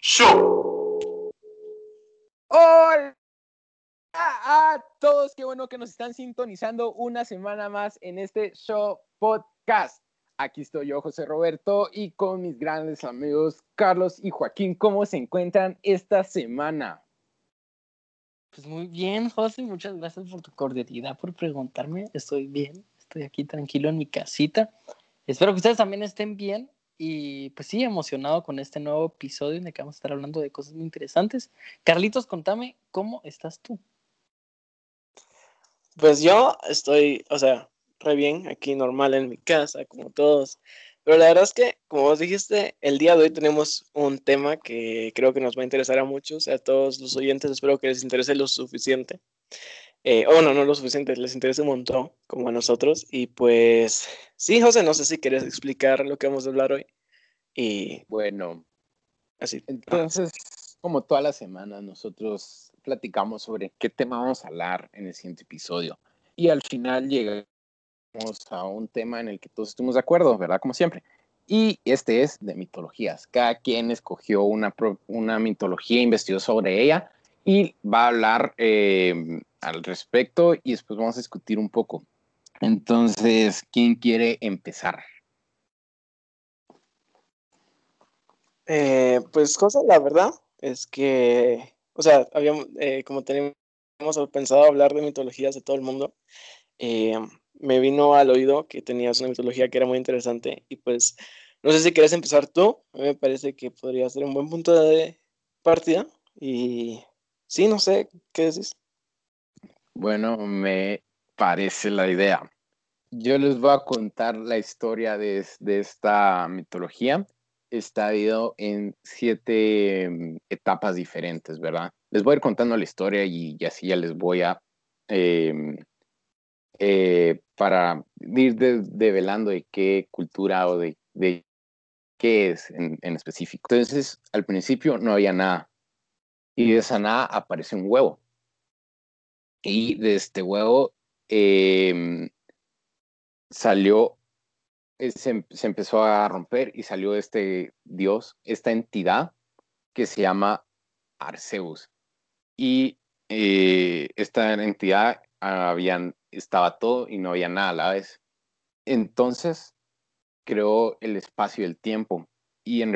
Show. Hola a todos, qué bueno que nos están sintonizando una semana más en este show podcast. Aquí estoy yo, José Roberto, y con mis grandes amigos Carlos y Joaquín. ¿Cómo se encuentran esta semana? Pues muy bien, José, muchas gracias por tu cordialidad, por preguntarme. Estoy bien, estoy aquí tranquilo en mi casita. Espero que ustedes también estén bien y pues sí, emocionado con este nuevo episodio en el que vamos a estar hablando de cosas muy interesantes. Carlitos, contame, ¿cómo estás tú? Pues yo estoy, o sea, re bien, aquí normal en mi casa, como todos. Pero la verdad es que, como vos dijiste, el día de hoy tenemos un tema que creo que nos va a interesar a muchos, a todos los oyentes, espero que les interese lo suficiente. Eh, o no, no lo suficiente, les interese un montón, como a nosotros. Y pues, sí, José, no sé si quieres explicar lo que vamos a hablar hoy. Y Bueno, así. entonces, como toda la semana, nosotros platicamos sobre qué tema vamos a hablar en el siguiente episodio. Y al final llegamos a un tema en el que todos estuvimos de acuerdo, ¿verdad? Como siempre. Y este es de mitologías. Cada quien escogió una, una mitología, investigó sobre ella y va a hablar eh, al respecto y después vamos a discutir un poco. Entonces, ¿quién quiere empezar? Eh, pues, José, la verdad es que, o sea, habíamos, eh, como teníamos pensado hablar de mitologías de todo el mundo, eh, me vino al oído que tenías una mitología que era muy interesante y pues, no sé si quieres empezar tú, a mí me parece que podría ser un buen punto de partida y sí, no sé, ¿qué decís? Bueno, me parece la idea. Yo les voy a contar la historia de, de esta mitología. Está dividido en siete mm, etapas diferentes, ¿verdad? Les voy a ir contando la historia y, y así ya les voy a, em, eh, para ir de- develando de qué cultura o de, de qué es en, en específico. Entonces, al principio no había nada. Y de esa nada aparece un huevo. Y de este huevo em, salió, eh, se, se empezó a romper y salió este dios, esta entidad que se llama Arceus. Y eh, esta entidad habían, estaba todo y no había nada a la vez. Entonces creó el espacio y el tiempo. Y en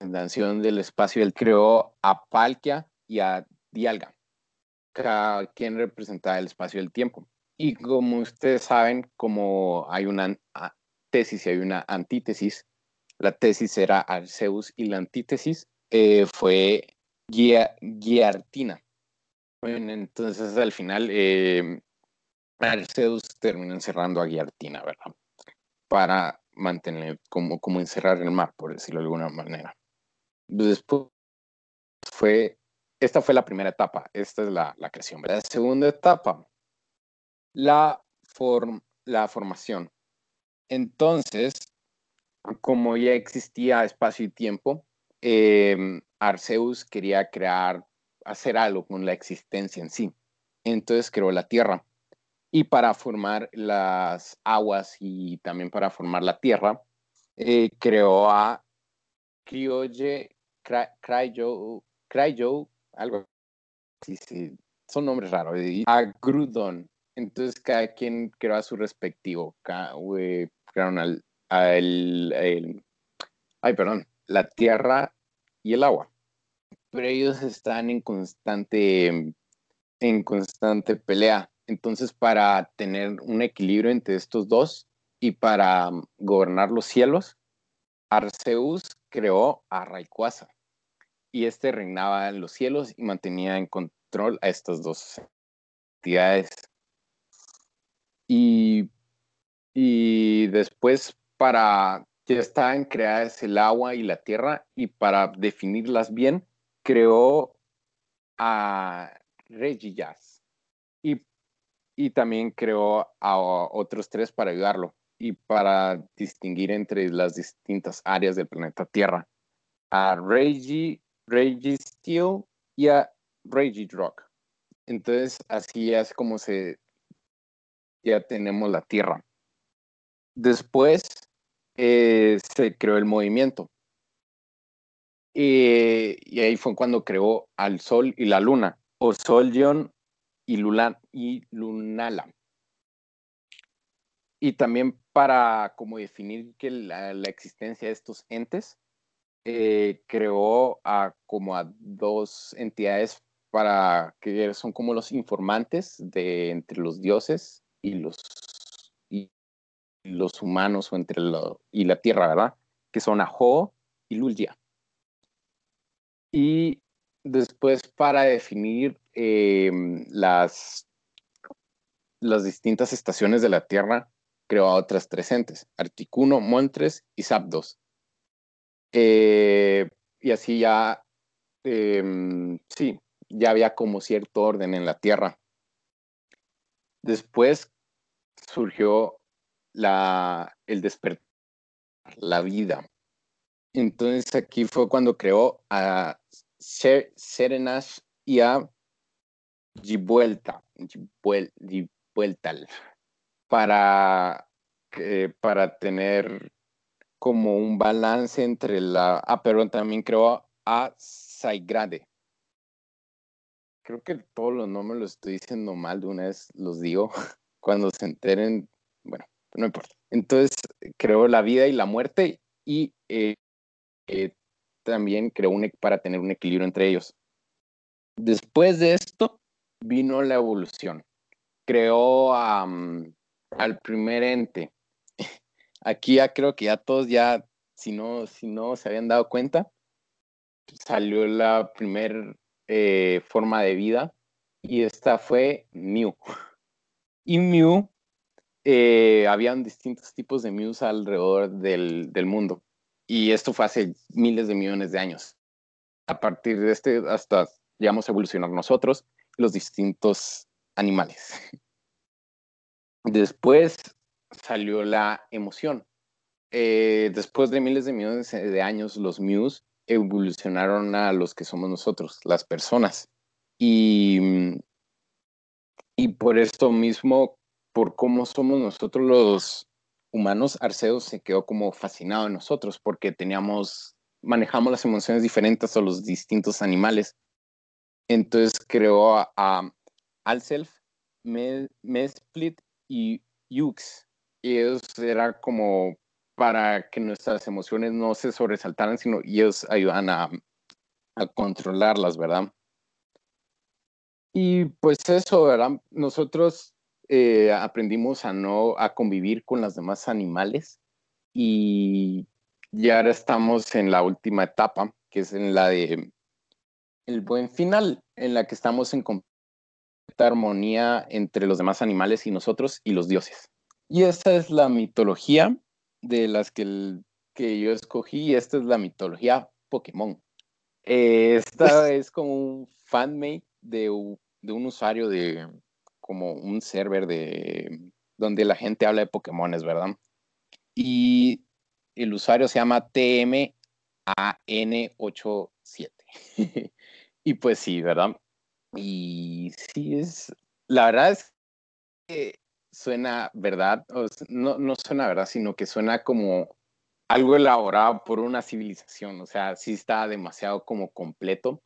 representación del espacio, él creó a Palkia y a Dialga cada representaba el espacio y el tiempo. Y como ustedes saben, como hay una tesis y hay una antítesis, la tesis era Arceus y la antítesis eh, fue Giartina. Bueno, entonces al final eh, Arceus terminó encerrando a Giartina, ¿verdad? Para mantener, como, como encerrar el mar, por decirlo de alguna manera. Después fue esta fue la primera etapa, esta es la, la creación. La segunda etapa, la, form- la formación. Entonces, como ya existía espacio y tiempo, eh, Arceus quería crear, hacer algo con la existencia en sí. Entonces creó la Tierra. Y para formar las aguas y también para formar la Tierra, eh, creó a Cryoge, Cry- Cryo, Cryo, algo así, sí, son nombres raros, a Grudon. Entonces cada quien creó a su respectivo, crearon al, al- ay, perdón, la tierra y el agua. Pero ellos están en constante, en constante pelea. Entonces, para tener un equilibrio entre estos dos y para um, gobernar los cielos, Arceus creó a Rayquaza y este reinaba en los cielos y mantenía en control a estas dos entidades. Y, y después para ya estaban creadas el agua y la tierra y para definirlas bien creó a Regigas y, y también creó a otros tres para ayudarlo y para distinguir entre las distintas áreas del planeta Tierra a Regi, Registeel y a Regidrock. Entonces, así es como se ya tenemos la Tierra. Después eh, se creó el movimiento. Y ahí fue cuando creó al Sol y la Luna, o Soljon y, y Lunala. Y también para como definir que la, existencia de estos entes, eh, creó a como a dos entidades para que son como los informantes de entre los dioses y los, y los humanos o entre lo, y la tierra, ¿verdad? Que son Aho y Lulja. Y después para definir em, las, las distintas estaciones de la Tierra, creó a otras tres entes, Articuno, Montres y Zapdos. Eh, y así ya, em, sí, ya había como cierto orden en la Tierra. Después surgió la, el despertar, la vida. Entonces aquí fue cuando creó a Serenas y a Gibuelta, para, para tener como un balance entre la... Ah, pero también creó a Saigrade. Creo que todos los nombres los estoy diciendo mal de una vez, los digo. Cuando se enteren, bueno, no importa. Entonces creó la vida y la muerte y eh, eh, también creó un, para tener un equilibrio entre ellos. Después de esto vino la evolución. Creó al primer ente. Aquí ya creo que ya todos ya, si no, si no se habían dado cuenta, salió la primer eh, forma de vida y esta fue Mew. Y Mew, eh, habían distintos tipos de Mews alrededor del, del mundo. Y esto fue hace miles de millones de años. A partir de este, hasta llegamos a evolucionar nosotros, los distintos animales. Después salió la emoción. Eh, después de miles de millones de años, los Mews evolucionaron a los que somos nosotros, las personas. Y, y por esto mismo, por cómo somos nosotros los, humanos, Arceus se quedó como fascinado en nosotros porque teníamos, manejamos las emociones diferentes a los distintos animales. Entonces creó a, Alself, Mesplit y Yux. Y ellos era como para que nuestras emociones no se sobresaltaran, sino ellos ayudan a, a controlarlas, ¿verdad? Y pues eso, ¿verdad? Nosotros eh, aprendimos a no a convivir con los demás animales y ya ahora estamos en la última etapa, que es en la de el buen final, en la que estamos en completa armonía entre los demás animales y nosotros y los dioses. Y esta es la mitología de las que, que yo escogí, esta es la mitología Pokémon. Eh, esta es como un fanmate de, de un usuario de, como un server de donde la gente habla de Pokémones, ¿verdad? Y el usuario se llama TMAN87. y pues sí, ¿verdad? Y sí es, la verdad es que suena verdad, no, no suena verdad, sino que suena como algo elaborado por una civilización, o sea, sí está demasiado como completo.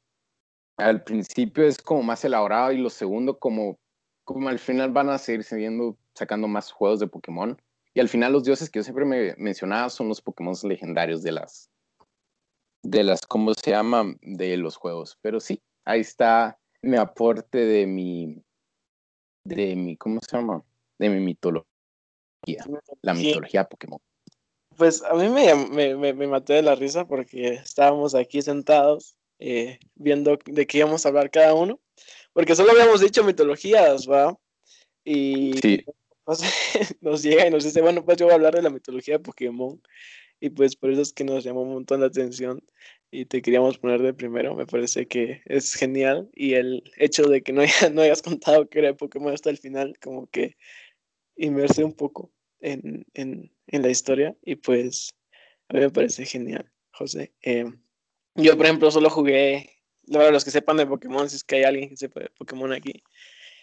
Al principio es como más elaborado y lo segundo como como al final van a seguir siguiendo sacando más juegos de Pokémon. Y al final los dioses que yo siempre me mencionaba son los Pokémon legendarios de las, de las, ¿cómo se llama? De los juegos. Pero sí, ahí está mi aporte de mi, de mi, ¿cómo se llama? De mi mitología, la mitología Pokémon. Pues a mí me, me, me, maté de la risa porque estábamos aquí sentados eh, viendo de qué íbamos a hablar cada uno. Porque solo habíamos dicho mitologías, ¿va? Y nos llega y nos dice, bueno, pues yo voy a hablar de la mitología de Pokémon. Y pues por eso es que nos llamó un montón la atención y te queríamos poner de primero. Me parece que es genial. Y el hecho de que no, no hayas contado que era de Pokémon hasta el final, como que inmerse un poco en, en, en la historia. Y pues a mí me parece genial, José. Eh, yo, por ejemplo, solo jugué los que sepan de Pokémon, si es que hay alguien que sepa de Pokémon aquí.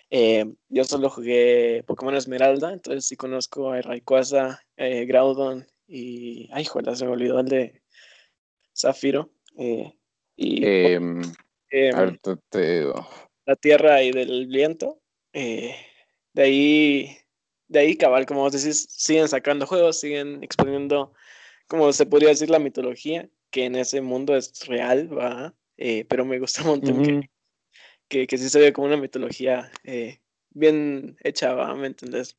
Eh, yo solo jugué Pokémon Esmeralda, entonces sí conozco a Rayquaza, eh, Groudon y. Ay, joder, se me olvidó el de Zafiro. Eh, y Em, em, la tierra y del viento. eh, de ahí, de ahí, cabal, como vos decís, siguen sacando juegos, siguen exponiendo, como se podría decir, la mitología, que en ese mundo es real, ¿va? Eh, pero me gusta un montón que, que, que sí se ve como una mitología eh, bien hecha, ¿va? ¿Me entendés?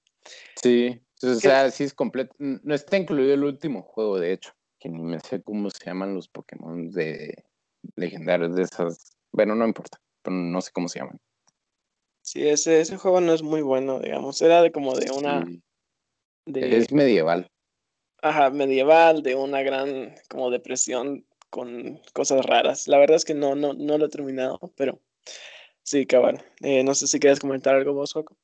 Sí, o ¿Qué- sea, sí es completo. No está incluido el último juego, de hecho, que ni me sé cómo se llaman los Pokémon de legendarios de esas. Bueno, no importa, pero no sé cómo se llaman. Sí, ese, ese juego no es muy bueno, digamos, era de como de una, de, Es medieval. ajá, medieval, de una gran como depresión con cosas raras. La verdad es que no, no, no lo he terminado, pero sí, cabal. Eh, no sé si quieres comentar algo vos, Joco.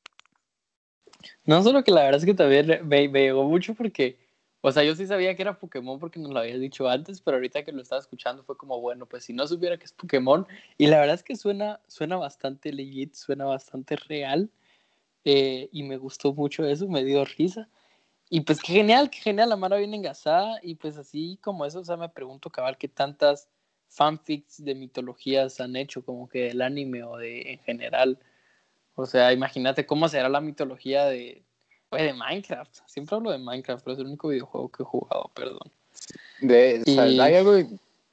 No, solo que la verdad es que también me, me llegó mucho porque, o sea, yo sí sabía que era Pokémon porque nos lo habías dicho antes, pero ahorita que lo estaba escuchando fue como, bueno, pues si no supiera que es Pokémon, y la verdad es que suena, suena bastante legit, suena bastante real, eh, y me gustó mucho eso, me dio risa. Y pues qué genial, qué genial, la Mara viene engasada, y pues así como eso, o sea, me pregunto, cabal, qué tantas fanfics de mitologías han hecho, como que del anime o de en general. O sea, imagínate cómo será la mitología de, pues, de Minecraft. Siempre hablo de Minecraft, pero es el único videojuego que he jugado, perdón. De, o sea, Y- Hay algo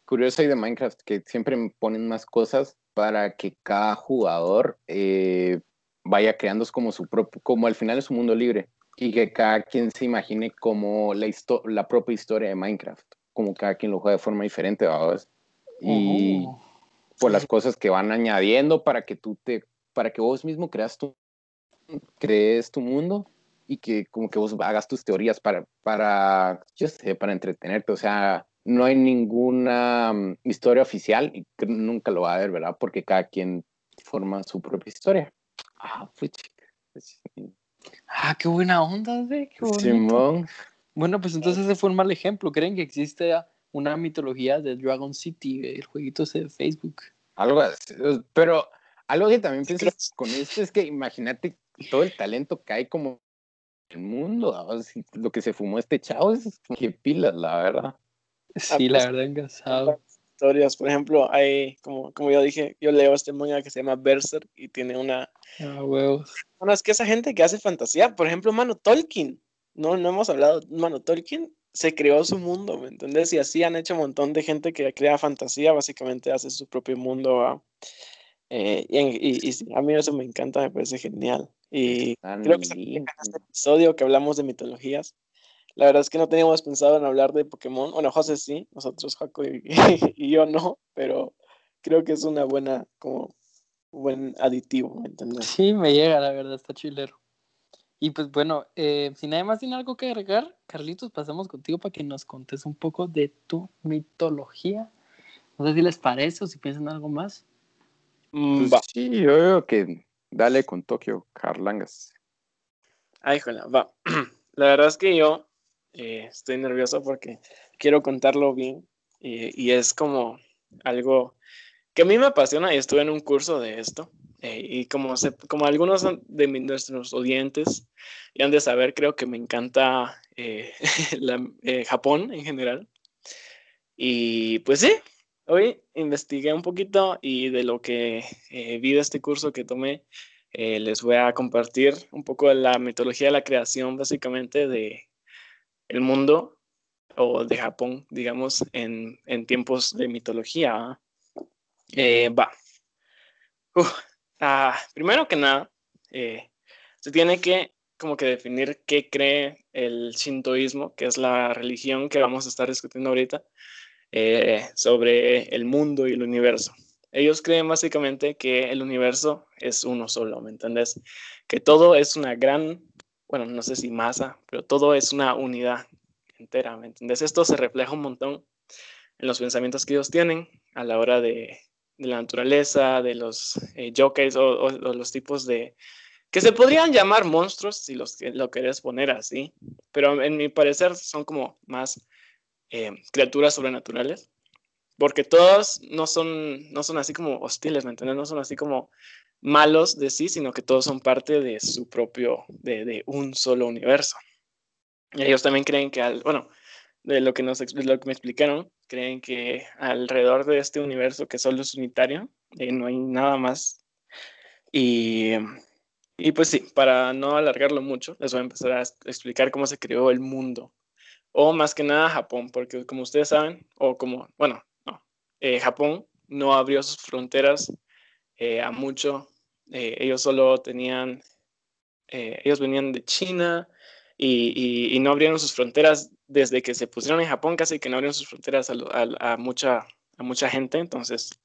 curioso ahí de Minecraft, que siempre ponen más cosas para que cada jugador eh, vaya creando como su propio, como al final es un mundo libre, y que cada quien se imagine como la, histo- la propia historia de Minecraft, como cada quien lo juega de forma diferente. Y por las cosas que van añadiendo para que tú te, para que vos mismo creas tu, crees tu mundo y que como que vos hagas tus teorías para, para, yo sé, para entretenerte. O sea, no hay ninguna mm, historia oficial y que nunca lo va a haber, ¿verdad? Porque cada quien forma su propia historia. Ah, pues, pues, Ah, qué buena onda, güey, qué. Simón. Bueno, pues entonces ese fue un mal ejemplo. ¿Creen que existe una mitología de Dragon City, el jueguito ese de Facebook? Algo así. Pero algo que también pienso con esto es que imagínate todo el talento que hay como el mundo. Lo que se fumó este chavo es que pilas, la verdad. Sí, pues, la verdad, engasado. Historias, por ejemplo, hay, como, como yo dije, yo leo este manga que se llama Berserk y tiene una... Ah, huevos. Bueno, es que esa gente que hace fantasía, por ejemplo, mano, Tolkien, no, no hemos hablado, mano, Tolkien se creó su mundo, ¿me entendés? Y así han hecho un montón de gente que crea fantasía, básicamente hace su propio mundo, ¿va? Eh, y, en- y- y sí, a mí eso me encanta, me parece genial. Y Tan creo que se lindo. en este episodio que hablamos de mitologías. La verdad es que no teníamos pensado en hablar de Pokémon. Bueno, José sí, nosotros, Jaco y, y yo no, pero creo que es una buena, como, buen aditivo, ¿me entiendes? Sí, me llega, la verdad, está chilero. Y pues bueno, eh, si nadie más tiene algo que agregar, Carlitos, pasamos contigo para que nos contes un poco de tu mitología. No sé si les parece o si piensan algo más. Pues sí, yo creo que dale con Tokio, Carlangas. ay, joder, va. La verdad es que yo eh, estoy nervioso porque quiero contarlo bien y, y es como algo que a mí me apasiona y estuve en un curso de esto. eh, y como, se, como algunos de nuestros oyentes ya han de saber, creo que me encanta eh, eh, Japón en general. Y pues sí, hoy investigué un poquito y de lo que eh, vi de este curso que tomé, eh, les voy a compartir un poco de la mitología de la creación, básicamente, de el mundo o de Japón, digamos, en, en tiempos de mitología. ¿ah? Eh, va. Uf, ah, primero que nada, eh, se tiene que como que definir qué cree el shintoísmo, que es la religión que vamos a estar discutiendo ahorita, eh, sobre el mundo y el universo. Ellos creen básicamente que el universo es uno solo, ¿me entendés? Que todo es una gran, bueno, no sé si masa, pero todo es una unidad entera, ¿me entendés? Esto se refleja un montón en los pensamientos que ellos tienen a la hora de, la naturaleza, de los eh, o, o, los tipos de... que se podrían llamar monstruos si los, lo querés poner así, pero en mi parecer son como más eh, criaturas sobrenaturales, porque todos no son, no son así como hostiles, ¿me entiendes? No son así como malos de sí, sino que todos son parte de su propio, de, de un solo universo. Y ellos también creen que, al, bueno, de lo que, nos, lo que me explicaron, creen que alrededor de este universo que solo es unitario, eh, no hay nada más. Y, y pues sí, para no alargarlo mucho, les voy a empezar a explicar cómo se creó el mundo. O más que nada Japón, porque como ustedes saben, o como, bueno, no, eh, Japón no abrió sus fronteras eh, a mucho. ellos solo tenían, ellos venían de China y, no abrieron sus fronteras desde que se pusieron en Japón, casi que no abrieron sus fronteras a, a, mucha, a mucha gente. Entonces,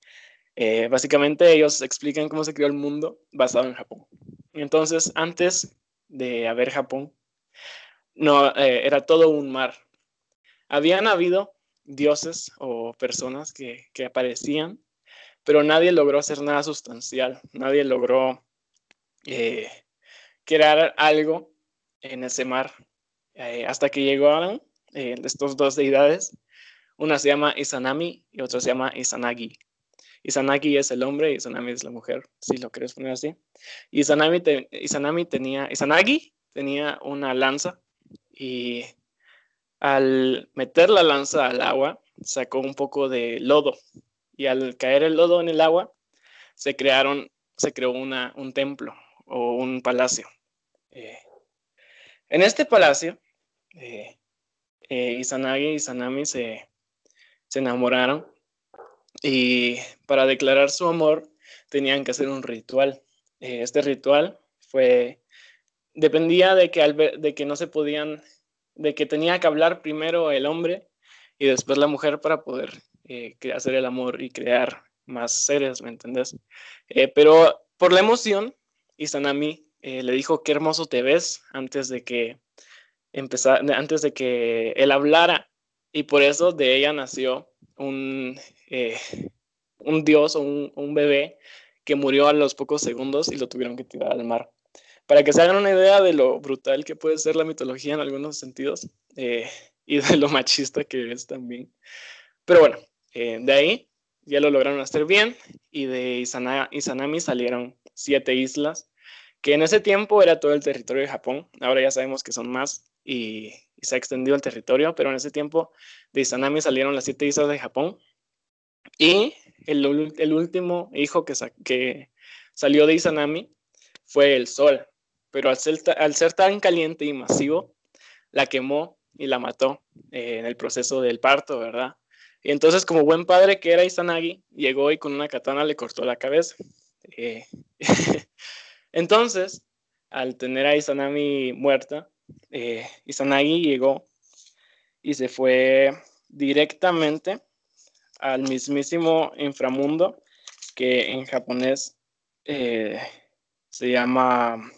eh, básicamente ellos explican cómo se creó el mundo basado en Japón. Entonces, antes de haber Japón, no, eh, era todo un mar. Habían habido dioses o personas que, que aparecían, pero nadie logró hacer nada sustancial, nadie logró eh, crear algo en ese mar, hasta que llegaron estos dos deidades. Una se llama Izanami y otra se llama Izanagi. Izanagi es el hombre y Izanami es la mujer, si lo quieres poner así. Izanami, Izanami tenía, Izanagi tenía una lanza y al meter la lanza al agua sacó un poco de lodo y al caer el lodo en el agua se crearon, se creó una, un templo o un palacio. Eh, en este palacio, eh, eh, Izanagi y Izanami se, se enamoraron y para declarar su amor tenían que hacer un ritual. Eh, este ritual fue, dependía de que, de que no se podían, de que tenía que hablar primero el hombre y después la mujer para poder eh, hacer el amor y crear más seres, ¿me entendés? Eh, pero por la emoción, Izanami le dijo, qué hermoso te ves antes de que empezara, antes de que él hablara. Y por eso de ella nació un, eh, un dios o un, bebé que murió a los pocos segundos y lo tuvieron que tirar al mar. Para que se hagan una idea de lo brutal que puede ser la mitología en algunos sentidos eh, y de lo machista que es también. Pero bueno, eh, de ahí ya lo lograron hacer bien y de Izanami salieron siete islas, que en ese tiempo era todo el territorio de Japón. Ahora ya sabemos que son más y, se ha extendido el territorio, pero en ese tiempo de Izanami salieron las siete islas de Japón. Y el, último hijo que, que, salió de Izanami fue el sol, pero al ser, al ser, tan caliente y masivo, la quemó y la mató eh, en el proceso del parto, ¿verdad? Y entonces, como buen padre que era Izanagi, llegó y con una katana le cortó la cabeza. Eh, entonces, al tener a Izanami muerta, eh, Izanagi llegó y se fue directamente al mismísimo inframundo, que en japonés eh, se llama,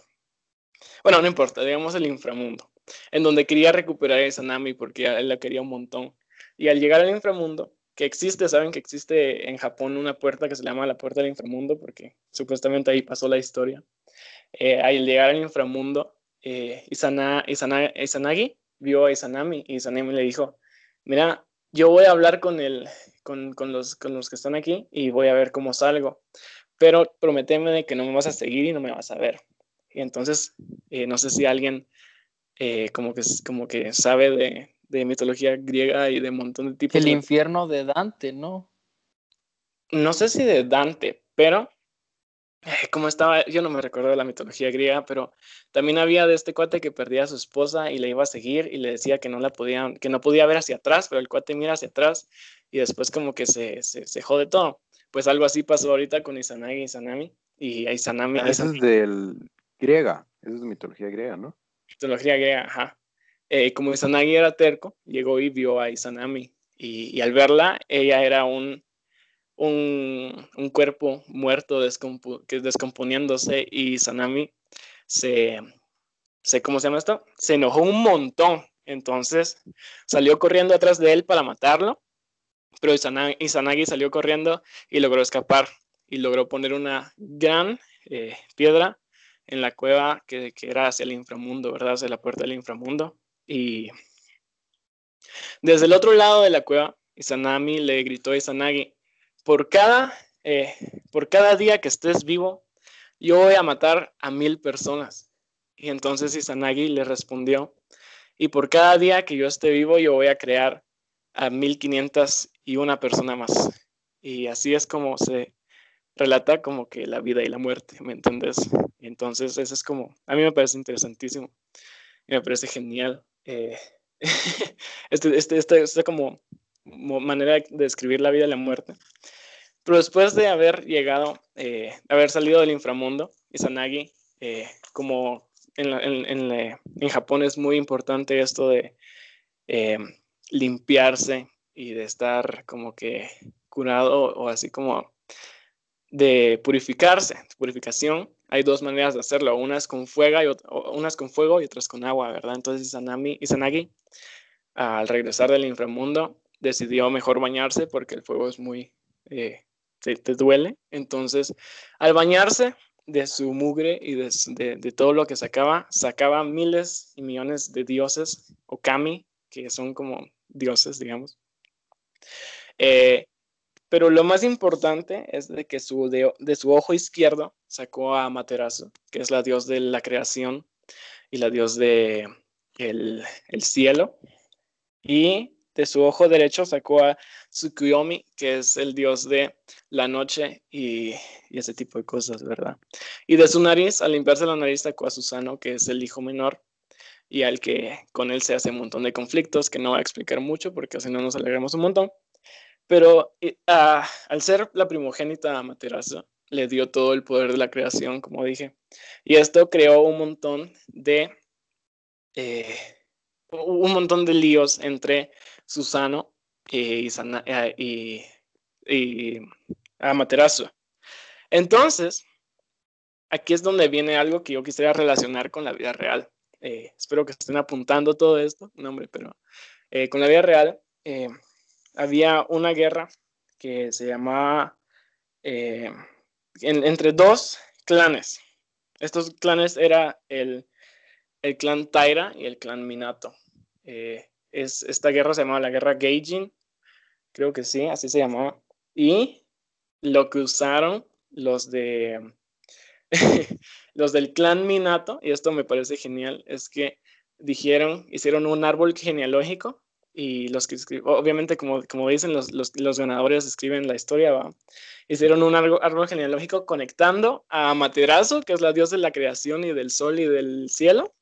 bueno, no importa, digamos el inframundo, en donde quería recuperar a Izanami porque él la quería un montón. Y al llegar al inframundo, que existe, saben que existe en Japón una puerta que se llama la puerta del inframundo, porque supuestamente ahí pasó la historia. Eh, al llegar al inframundo, eh, Izanagi vio a Izanami y Izanami le dijo, mira, yo voy a hablar con, el, con, los, que están aquí y voy a ver cómo salgo, pero prométeme de que no me vas a seguir y no me vas a ver. Y entonces, eh, no sé si alguien eh, como, que, como que sabe de, de, mitología griega y de un montón de tipos. El infierno de Dante, ¿no? No sé si de Dante, pero como estaba, yo no me recuerdo de la mitología griega, pero también había de este cuate que perdía a su esposa y le iba a seguir y le decía que no la podían, que no podía ver hacia atrás, pero el cuate mira hacia atrás y después como que se, se, se jode todo. Pues algo así pasó ahorita con Izanagi y Izanami. Y Izanami. Ah, eso es del griega, eso es mitología griega, ¿no? Mitología griega, ajá. Eh, como Izanagi era terco, llegó y vio a Izanami. Y, y al verla, ella era un, un, un cuerpo muerto que es descomponiéndose y Sanami se, se, ¿cómo se llama esto? Se enojó un montón. Entonces salió corriendo atrás de él para matarlo, pero Izanagi, salió corriendo y logró escapar y logró poner una gran eh, piedra en la cueva que, que, era hacia el inframundo, ¿verdad? Hacia la puerta del inframundo. Y desde el otro lado de la cueva, Izanami le gritó a Izanagi, por cada, eh, por cada día que estés vivo, yo voy a matar a mil personas. Y entonces Izanagi le respondió, y por cada día que yo esté vivo, yo voy a crear a mil quinientas y una persona más. Y así es como se relata como que la vida y la muerte, ¿me entiendes? Entonces, eso es como, a mí me parece interesantísimo, me parece genial. Eh, este, este, esta como manera de describir la vida y la muerte. Pero después de haber llegado, eh, haber salido del inframundo, Izanagi, eh, como en, en, en, Japón es muy importante esto de eh, limpiarse y de estar como que curado o así como de purificarse, purificación. Hay dos maneras de hacerlo, unas con fuego y, unas con fuego y otras con agua, ¿verdad? Entonces Izanami, Izanagi, al regresar del inframundo, decidió mejor bañarse porque el fuego es muy, eh, te, duele. Entonces, al bañarse de su mugre y de, de, todo lo que sacaba, sacaba miles y millones de dioses, o kami, que son como dioses, digamos. Eh, pero lo más importante es de que de, su ojo izquierdo sacó a Materazo, que es la dios de la creación y la dios de el, cielo. Y de su ojo derecho sacó a Tsukuyomi, que es el dios de la noche y, ese tipo de cosas, ¿verdad? Y de su nariz, al limpiarse la nariz, sacó a Susano, que es el hijo menor y al que con él se hace un montón de conflictos que no va a explicar mucho porque así no nos alegremos un montón. Pero ah, al ser la primogénita Amaterasu, le dio todo el poder de la creación, como dije. Y esto creó un montón de eh, un montón de líos entre Susano y, y, y Amaterasu. Entonces, aquí es donde viene algo que yo quisiera relacionar con la vida real. Eh, espero que estén apuntando todo esto, no hombre, pero eh, con la vida real había una guerra que se llamaba eh, entre dos clanes. Estos clanes era el, el, clan Taira y el clan Minato. Eh, es, esta guerra se llamaba la guerra Gaijin, creo que sí, así se llamaba. Y lo que usaron los de los del clan Minato, y esto me parece genial, es que dijeron, hicieron un árbol genealógico y los que obviamente como, como dicen los, los, los, ganadores escriben la historia, ¿va? hicieron un árbol, genealógico conectando a Amaterasu, que es la diosa de la creación y del sol y del cielo,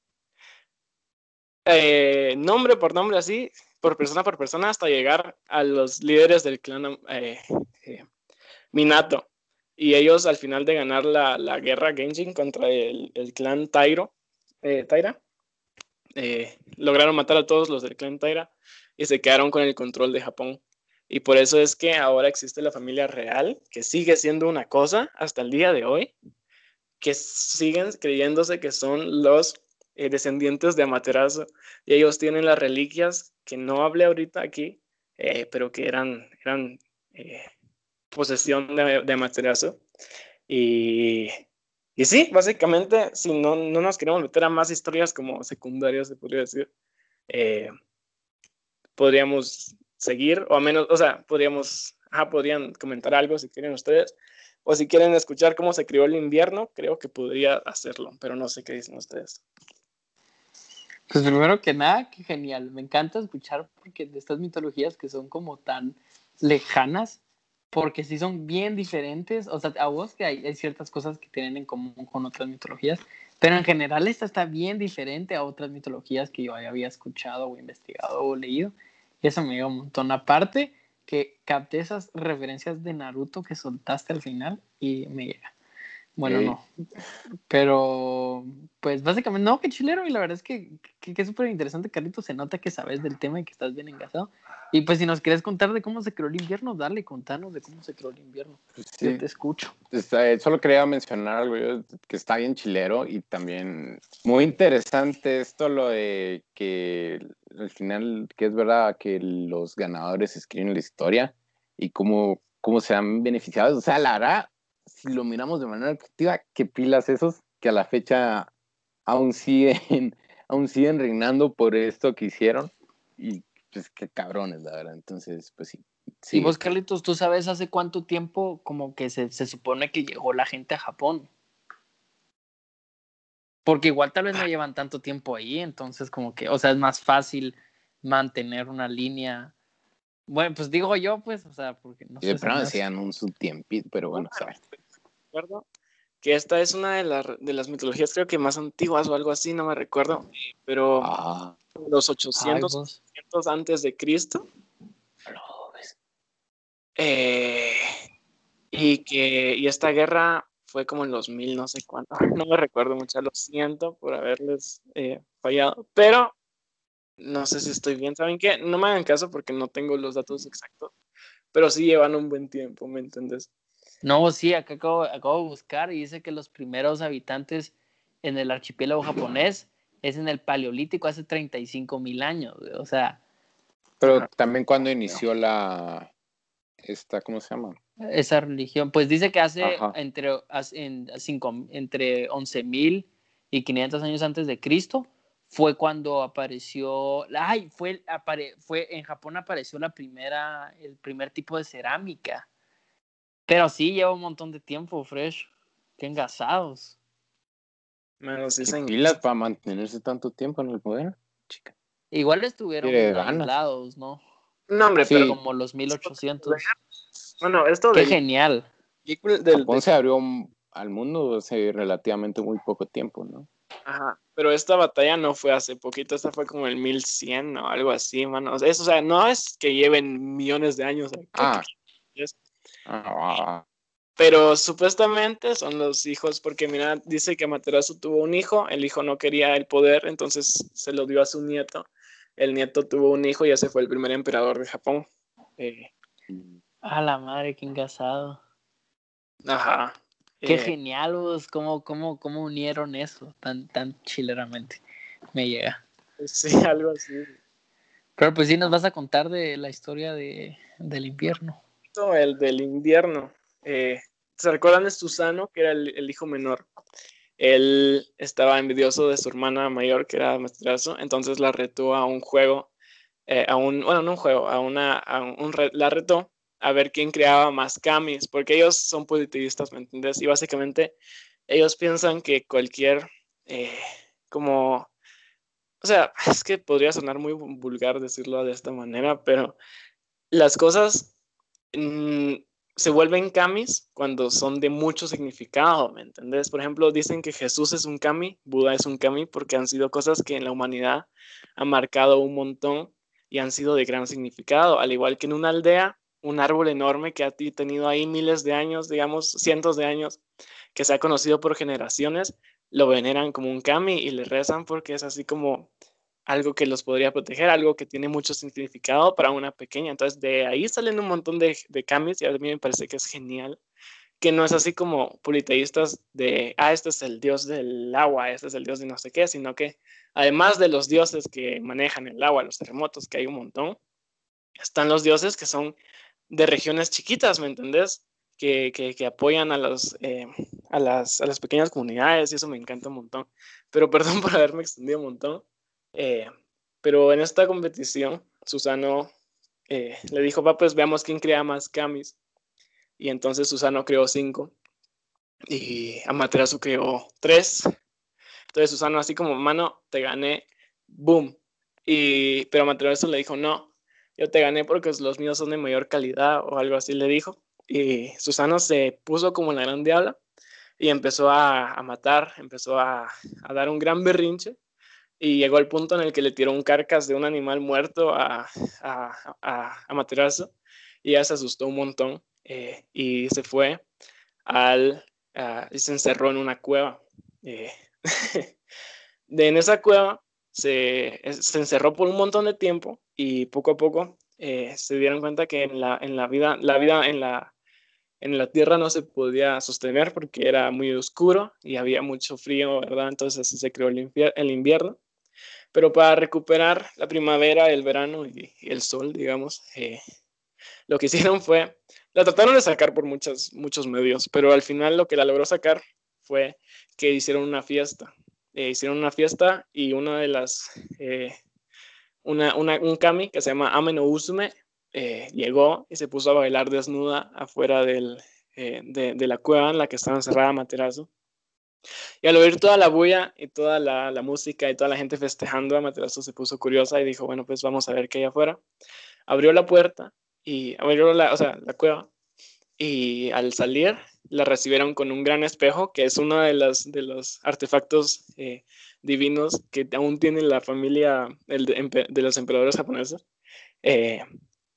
eh, nombre por nombre así, por persona por persona, hasta llegar a los líderes del clan eh, eh, Minato. Y ellos al final de ganar la, la guerra Genjin contra el, el clan Tairo, Taira, lograron matar a todos los del clan Taira y se quedaron con el control de Japón. Y por eso es que ahora existe la familia real, que sigue siendo una cosa hasta el día de hoy, que siguen creyéndose que son los eh, descendientes de Amaterasu. Y ellos tienen las reliquias que no hablé ahorita aquí, eh, pero que eran, eran eh, posesión de, de Amaterasu. Y, y sí, básicamente, si no, no nos queremos meter a más historias como secundarias, se podría decir, podríamos seguir, o a menos, o sea, podríamos, ajá, podrían comentar algo si quieren ustedes, o si quieren escuchar cómo se crió el invierno, creo que podría hacerlo, pero no sé qué dicen ustedes. Pues primero que nada, qué genial, me encanta escuchar porque de estas mitologías que son como tan lejanas, porque sí son bien diferentes, o sea, a vos que hay, ciertas cosas que tienen en común con otras mitologías, pero en general esta está bien diferente a otras mitologías que yo había escuchado o investigado o leído. Y eso me dio un montón. Aparte, que capté esas referencias de Naruto que soltaste al final y me llega. Bueno, no. Pero, pues básicamente, no, qué chilero. Y la verdad es que, que, es súper interesante, Carlito. Se nota que sabes del tema y que estás bien engasado. Y pues, si nos quieres contar de cómo se creó el invierno, dale, contanos de cómo se creó el invierno. Pues yo te escucho. Eh, solo quería mencionar algo que está bien chilero y también muy interesante esto, lo de que al final, que es verdad que los ganadores escriben la historia y cómo, cómo se han beneficiado. O sea, la verdad si lo miramos de manera objetiva, qué pilas esos que a la fecha aún siguen, aún siguen reinando por esto que hicieron. Y pues qué cabrones, la verdad. Entonces, pues sí. Y vos, Carlitos, ¿tú sabes hace cuánto tiempo como que se, se supone que llegó la gente a Japón? Porque igual tal vez no llevan tanto tiempo ahí, entonces como que, o sea, es más fácil mantener una línea Bueno, pues digo yo, pues, o sea, porque no sé. de hace- decían un subtiempito, pero bueno, ¿sabes? recuerdo que esta es una de, las de las mitologías creo que más antiguas o algo así, no me recuerdo, pero Ah, los Ay, 800 vos. 800 antes de Cristo no, ves. eh, y que y esta guerra fue como en los mil no sé cuánto, no me recuerdo mucho, lo siento por haberles eh, fallado, pero no sé si estoy bien, ¿saben qué? No me hagan caso porque no tengo los datos exactos, pero sí llevan un buen tiempo, ¿me entiendes? No, sí, acá acabo, acabo de buscar y dice que los primeros habitantes en el archipiélago japonés es en el Paleolítico hace 35 mil años. güey, O sea, Pero Ajá. también cuando inició la. Esta, ¿cómo se llama? esa religión, pues dice que hace Ajá. entre, hace- en, cinco- entre 11 mil y 500 años antes de Cristo fue cuando apareció, ay, fue, apare- fue en Japón apareció la primera, el primer tipo de cerámica. Pero sí lleva un montón de tiempo, Fresh. Qué engasados. Me los ¿Qué dicen. pilas para mantenerse tanto tiempo en el poder? Chica. Igual estuvieron aislados, ¿no? No, hombre, Sí. pero Como los 1800. bueno, esto Qué del, genial. del, Japón se abrió al mundo hace relativamente muy poco tiempo, ¿no? Ajá, pero esta batalla no fue hace poquito, esta fue como el 1100 o algo así, mano. O sea, eso, o sea, no es que lleven millones de años, aquí, Ah. Ah, pero supuestamente son los hijos, porque mira, dice que Amaterasu tuvo un hijo, el hijo no quería el poder, entonces se lo dio a su nieto. El nieto tuvo un hijo y ese fue el primer emperador de Japón. Eh, A la madre, qué engasado. ajá. Qué Eh, genial, vos. ¿Cómo, cómo, ¿Cómo unieron eso tan, tan chileramente? Me llega. Sí, algo así. Pero pues sí nos vas a contar de la historia de, del invierno. el del invierno. Eh, ¿Se recuerdan de Susano, que era el, el hijo menor? Él estaba envidioso de su hermana mayor, que era Amaterasu, entonces la retó a un juego, eh, a un, bueno, no un juego, a una, a un re- la retó a ver quién creaba más kamis, porque ellos son positivistas, ¿me entiendes? Y básicamente ellos piensan que cualquier, eh, como, o sea, es que podría sonar muy vulgar decirlo de esta manera, pero las cosas mm, se vuelven kamis cuando son de mucho significado, ¿me entendés? Por ejemplo, dicen que Jesús es un kami, Buda es un kami, porque han sido cosas que en la humanidad han marcado un montón y han sido de gran significado, al igual que en una aldea, un árbol enorme que ha tenido ahí miles de años, digamos, cientos de años, que se ha conocido por generaciones, lo veneran como un kami y le rezan porque es así como algo que los podría proteger, algo que tiene mucho significado para una pequeña. Entonces, de ahí salen un montón de, de kamis y a mí me parece que es genial, que no es así como politeístas de, ah, este es el dios del agua, este es el dios de no sé qué, sino que además de los dioses que manejan el agua, los terremotos, que hay un montón, están los dioses que son de regiones chiquitas, ¿me entendés? Que, que, que apoyan a, los, eh, a, las, a las pequeñas comunidades y eso me encanta un montón. Pero perdón por haberme extendido un montón. Eh, pero en esta competición, Susano eh, le dijo, va, pues veamos quién crea más kamis. Y entonces Susano creó cinco y Amaterasu creó tres. Entonces Susano así como, mano, te gané, boom. Y, pero Amaterasu le dijo, no, yo te gané porque los míos son de mayor calidad o algo así le dijo. Y Susano se puso como la gran diabla y empezó a, a matar, empezó a, a dar un gran berrinche y llegó al punto en el que le tiró un carcas de un animal muerto a, a, a, Materazo y ella se asustó un montón eh, y se fue al uh, y se encerró en una cueva. Eh, de en esa cueva se, encerró por un montón de tiempo y poco a poco eh, se dieron cuenta que en la, en la vida, la vida en la, en la tierra no se podía sostener porque era muy oscuro y había mucho frío, ¿verdad? Entonces se creó el, invierno pero para recuperar la primavera, el verano y, el sol, digamos, eh, lo que hicieron fue, la trataron de sacar por muchos, muchos medios, pero al final lo que la logró sacar fue que hicieron una fiesta. Eh, hicieron una fiesta y una de las, eh, una, una, un kami que se llama Ame no Usume eh, llegó y se puso a bailar desnuda afuera del, eh, de, la cueva en la que estaba encerrada Materazo. Y al oír toda la bulla y toda la, música y toda la gente festejando, Amaterasu se puso curiosa y dijo, bueno, pues vamos a ver qué hay afuera. abrió la puerta y abrió la, o sea, la cueva y al salir la recibieron con un gran espejo, que es uno de los, de los artefactos eh, divinos que aún tiene la familia de, los emperadores japoneses. Eh,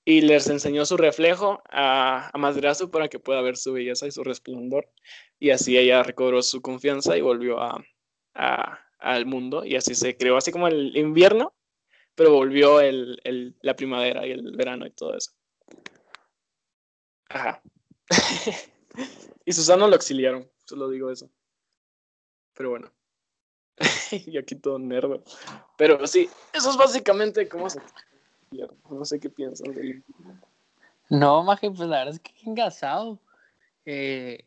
y les enseñó su reflejo a, a para que pueda ver su belleza y su resplandor. Y así ella recobró su confianza y volvió a, al mundo. Y así se creó, así como el invierno, pero volvió el, el, la primavera y el verano y todo eso. Ajá. y Susano lo exiliaron, solo digo eso. Pero bueno. y aquí todo nerdo. Pero sí, eso es básicamente cómo se no sé qué piensan de. No, Maje, pues la verdad es que engasado. Eh,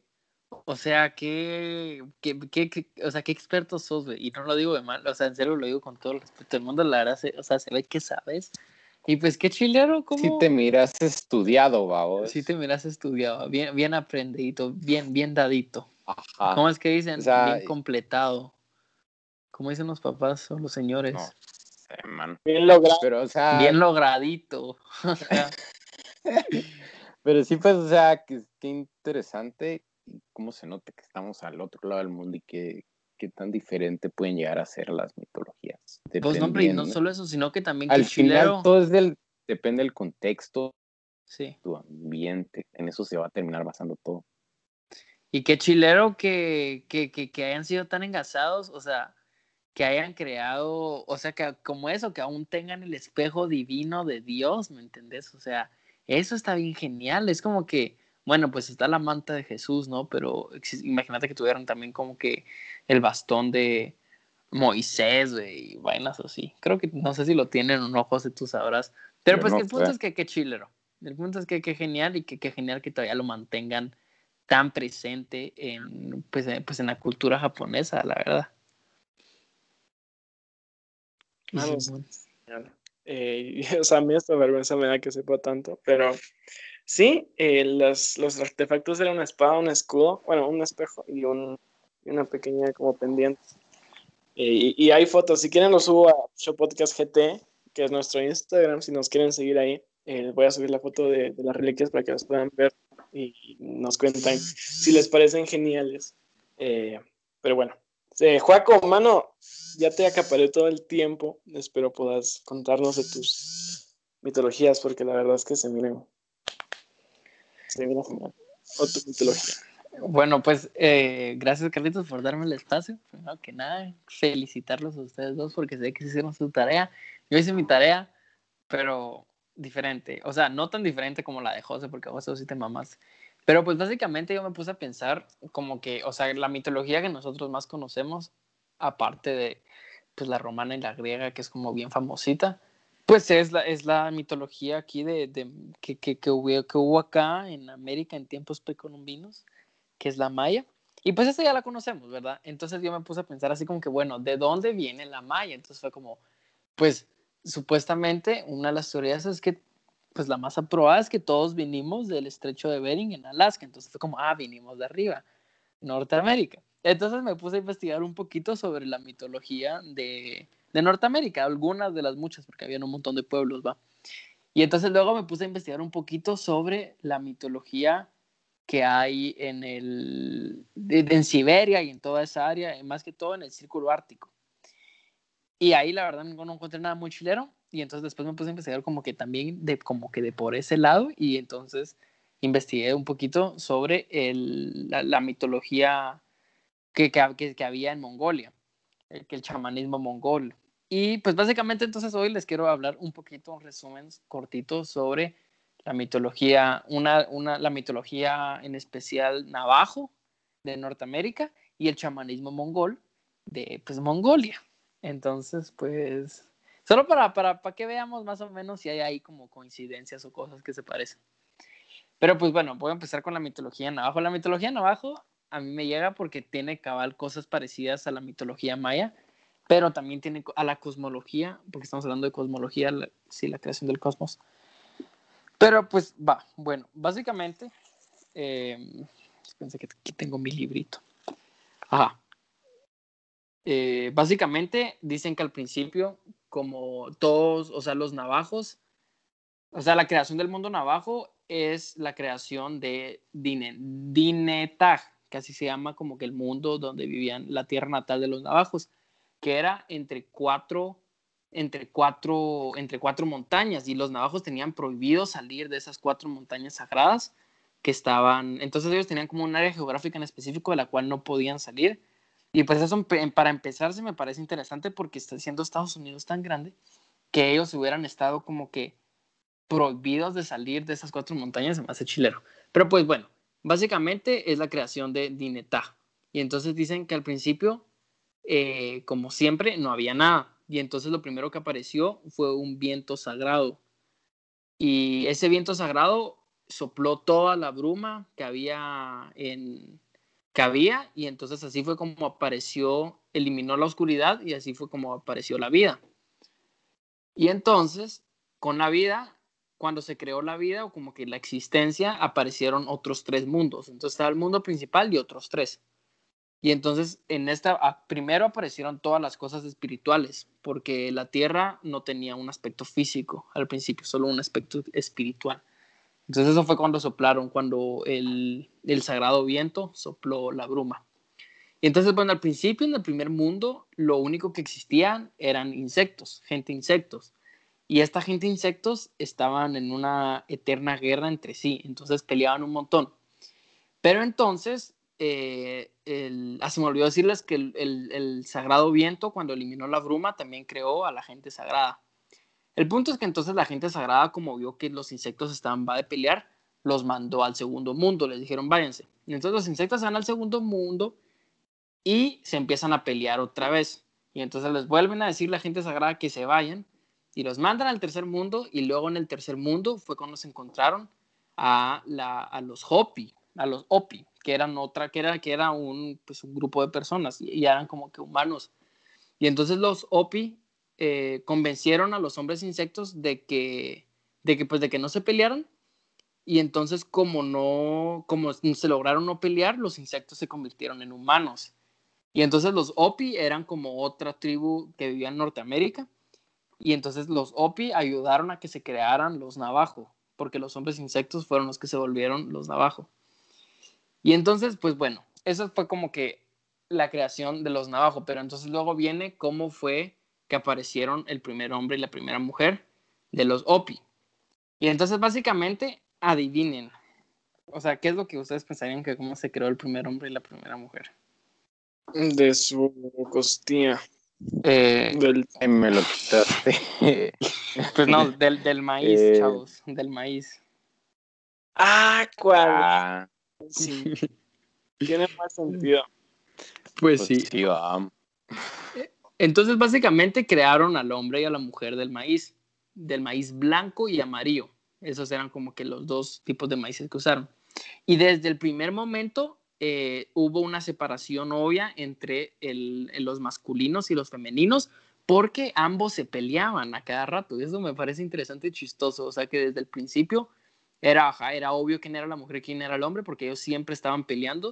o sea, ¿qué, qué, qué, o sea, qué experto sos, güey. Y no lo digo de mal, o sea, en serio lo digo con todo el respeto del mundo, la verdad, o sea, se ve que sabes. Y pues qué chilero, como... Si te miras estudiado, vamos. Si te miras estudiado, bien, bien aprendidito, bien, bien dadito. Ajá. ¿Cómo es que dicen? bien completado. ¿Cómo dicen los papás o los señores? Bien logrado. Pero, o sea, bien logradito. pero sí, pues, o sea, qué interesante cómo se nota que estamos al otro lado del mundo y qué, qué tan diferente pueden llegar a ser las mitologías. Pues no, y no solo eso, sino que también al final todo es del, depende del contexto, sí. tu ambiente, en eso se va a terminar basando todo. Y qué chilero que, que, que, que hayan sido tan engasados, o sea, que hayan creado, o sea, que como eso, que aún tengan el espejo divino de Dios, ¿me entendés? O sea, eso está bien genial, es como que, bueno, pues está la manta de Jesús, ¿no? Pero imagínate que tuvieran también como que el bastón de Moisés, güey, y vainas así. Creo que, no sé si lo tienen o no, José, tú sabrás. Pero pues el punto es que qué chilero. El punto es que qué genial y que qué genial que todavía lo mantengan tan presente en, pues, pues en la cultura japonesa, la verdad. Eh, o sea, a mí esta vergüenza me da que sepa tanto, pero sí, eh, los, los, artefactos eran una espada, un escudo, bueno, un espejo y, un, una pequeña como pendiente. Eh, y, hay fotos, si quieren lo subo a Show Podcast GT, que es nuestro Instagram, si nos quieren seguir ahí, les voy a subir la foto de, de, las reliquias para que las puedan ver y nos cuenten si les parecen geniales. pero bueno, eh, Juaco, mano, ya te acaparé todo el tiempo. Espero puedas contarnos de tus mitologías, porque la verdad es que se miren. Se miren genial. O tu mitología. Bueno, pues eh, gracias Carlitos por darme el espacio. Primero que nada, felicitarlos a ustedes dos porque sé que hicieron su tarea. Yo hice mi tarea, pero diferente. O sea, no tan diferente como la de José, porque José sí te mamás. Pero pues básicamente yo me puse a pensar como que, o sea, la mitología que nosotros más conocemos, aparte de pues la romana y la griega, que es como bien famosita, pues es la, es la mitología aquí de, de que, que, que, hubo, que hubo acá en América en tiempos precolombinos, que es la maya. Y pues esa ya la conocemos, ¿verdad? Entonces yo me puse a pensar así como que, bueno, ¿de dónde viene la maya? Entonces fue como, pues supuestamente una de las teorías es que pues la más aprobada es que todos vinimos del estrecho de Bering en Alaska, entonces fue como, ah, vinimos de arriba, Norteamérica. Entonces me puse a investigar un poquito sobre la mitología de, de Norteamérica, algunas de las muchas, porque había un montón de pueblos, ¿va? Y entonces luego me puse a investigar un poquito sobre la mitología que hay en, el, en Siberia y en toda esa área, más que todo en el círculo ártico. Y ahí la verdad no, encontré nada muy chilero, y entonces después me puse a investigar como que también de, como que de por ese lado y entonces investigué un poquito sobre el, la, mitología que, que, que, había en Mongolia, el, el chamanismo mongol. Y pues básicamente entonces hoy les quiero hablar un poquito, un resumen cortito sobre la mitología, una, una, la mitología en especial navajo de Norteamérica y el chamanismo mongol de pues Mongolia. Entonces, pues Solo para, para, para que veamos más o menos si hay ahí como coincidencias o cosas que se parecen. Pero pues bueno, voy a empezar con la mitología navajo. La mitología navajo a mí me llega porque tiene cabal cosas parecidas a la mitología maya, pero también tiene a la cosmología, porque estamos hablando de cosmología, sí, la creación del cosmos. Pero pues va, bueno, básicamente, eh, pensé que aquí tengo mi librito. Ajá. Eh, básicamente dicen que al principio como todos, o sea, los navajos O sea, la creación del mundo navajo es la creación de Dine, Dinetag, que así se llama como que el mundo donde vivían la tierra natal de los navajos, que era entre cuatro, entre cuatro, entre cuatro montañas y los navajos tenían prohibido salir de esas cuatro montañas sagradas que estaban, entonces ellos tenían como un área geográfica en específico de la cual no podían salir. Y pues eso para empezar se me parece interesante porque está siendo Estados Unidos tan grande que ellos hubieran estado como que prohibidos de salir de esas cuatro montañas, se me hace chilero. Pero pues bueno, básicamente es la creación de Dinetah. Y entonces dicen que al principio, eh, como siempre, no había nada. Y entonces lo primero que apareció fue un viento sagrado. Y ese viento sagrado sopló toda la bruma que había en que había y entonces así fue como apareció, eliminó la oscuridad y así fue como apareció la vida. Y entonces, con la vida cuando se creó la vida o como que la existencia, aparecieron otros tres mundos. Entonces estaba el mundo principal y otros tres. Y entonces en esta, primero aparecieron todas las cosas espirituales, porque la tierra no tenía un aspecto físico al principio, solo un aspecto espiritual. Entonces eso fue cuando soplaron, cuando el, el sagrado viento sopló la bruma. Y entonces, bueno, al principio en el primer mundo, lo único que existían eran insectos, gente insectos. Y esta gente insectos estaban en una eterna guerra entre sí, entonces peleaban un montón. Pero entonces, eh, el, ah, se me olvidó decirles que el, sagrado viento, cuando eliminó la bruma, también creó a la gente sagrada. El punto es que entonces la gente sagrada, como vio que los insectos estaban va de pelear, los mandó al segundo mundo, les dijeron váyanse. Y entonces los insectos van al segundo mundo y se empiezan a pelear otra vez. Y entonces les vuelven a decir la gente sagrada que se vayan y los mandan al tercer mundo y luego en el tercer mundo fue cuando se encontraron a, a los Hopi, a los Opi, que eran otra, que era, que era un, pues, un grupo de personas y, eran como que humanos. Y entonces los Opi eh, convencieron a los hombres insectos de que, de que, pues, de que no se pelearan y entonces como no, como se lograron no pelear, los insectos se convirtieron en humanos. Y entonces los Opi eran como otra tribu que vivía en Norteamérica y entonces los Opi ayudaron a que se crearan los Navajo, porque los hombres insectos fueron los que se volvieron los Navajo. Y entonces, pues bueno, eso fue como que la creación de los Navajo, pero entonces luego viene cómo fue que aparecieron el primer hombre y la primera mujer de los Opi. Y entonces básicamente adivinen, o sea, ¿qué es lo que ustedes pensarían que cómo se creó el primer hombre y la primera mujer? De su costilla. Eh, del... me lo quitaste. pues no, del, del maíz, eh, chavos, del maíz. Ah, ¿cuál? Ah. Sí. Tiene más sentido. Pues, pues sí. Eh, entonces, básicamente crearon al hombre y a la mujer del maíz, del maíz blanco y amarillo. Esos eran como que los dos tipos de maíces que usaron. Y desde el primer momento eh, hubo una separación obvia entre los masculinos y los femeninos porque ambos se peleaban a cada rato. Y eso me parece interesante y chistoso. O sea que desde el principio era, era obvio quién era la mujer quién era el hombre porque ellos siempre estaban peleando.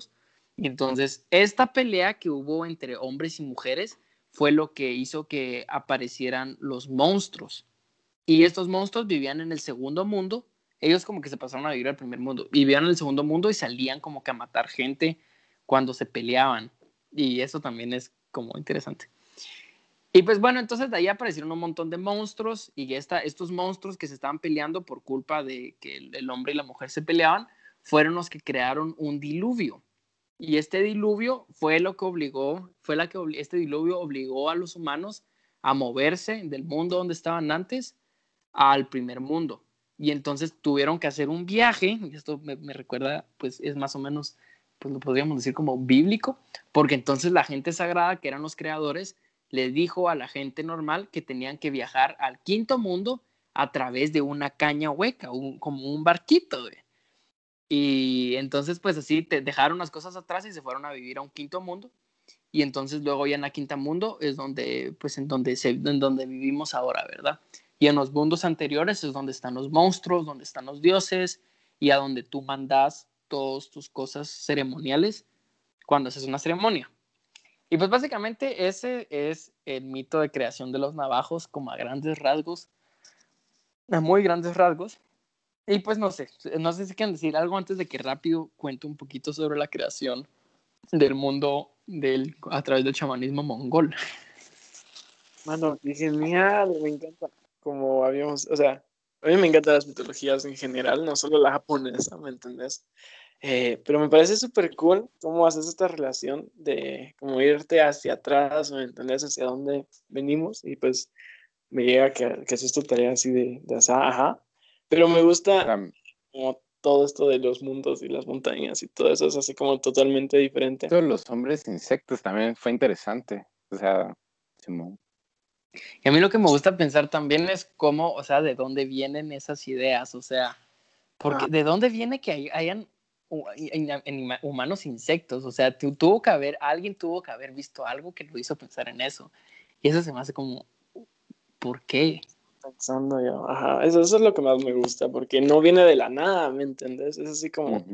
Y entonces esta pelea que hubo entre hombres y mujeres fue lo que hizo que aparecieran los monstruos. Y estos monstruos vivían en el segundo mundo ellos como que se pasaron a vivir al primer mundo, vivían en el segundo mundo y salían como que a matar gente cuando se peleaban. Y eso también es como interesante. Y pues bueno, entonces de ahí aparecieron un montón de monstruos y esta, estos monstruos que se estaban peleando por culpa de que el, hombre y la mujer se peleaban, fueron los que crearon un diluvio. Y este diluvio fue lo que obligó, fue la que este diluvio obligó a los humanos a moverse del mundo donde estaban antes al primer mundo y entonces tuvieron que hacer un viaje, y esto me, recuerda, pues es más o menos, pues lo podríamos decir como bíblico, porque entonces la gente sagrada, que eran los creadores, le dijo a la gente normal que tenían que viajar al quinto mundo a través de una caña hueca, como un barquito. Y entonces, pues así, te dejaron las cosas atrás y se fueron a vivir a un quinto mundo. Y entonces luego ya en la quinta mundo es donde, pues en donde, se, en donde vivimos ahora, ¿verdad? Y en los mundos anteriores es donde están los monstruos, donde están los dioses y a donde tú mandas todas tus cosas ceremoniales cuando haces una ceremonia. Y pues básicamente ese es el mito de creación de los navajos como a grandes rasgos. a muy grandes rasgos. Y pues no sé, no sé si quieren decir algo antes de que rápido cuente un poquito sobre la creación del mundo del, a través del chamanismo mongol. Mano, genial, me encanta. Como habíamos, o sea, a mí me encantan las mitologías en general, no solo la japonesa, ¿me entendés? Eh, pero me parece súper cool cómo haces esta relación de como irte hacia atrás, ¿me entendés? Hacia dónde venimos y pues me llega que, que haces tu tarea así de, de ajá, pero me gusta como todo esto de los mundos y las montañas y todo eso es así como totalmente diferente. Todos los hombres insectos también fue interesante. O sea, Simón. Y a mí lo que me gusta pensar también es cómo, o sea, de dónde vienen esas ideas, o sea, porque de dónde viene que hayan humanos insectos, o sea, tuvo que haber, alguien tuvo que haber visto algo que lo hizo pensar en eso. Y eso se me hace como, ¿por qué? Pensando yo, ajá, eso, eso es lo que más me gusta, porque no viene de la nada, ¿me entiendes? Es así como,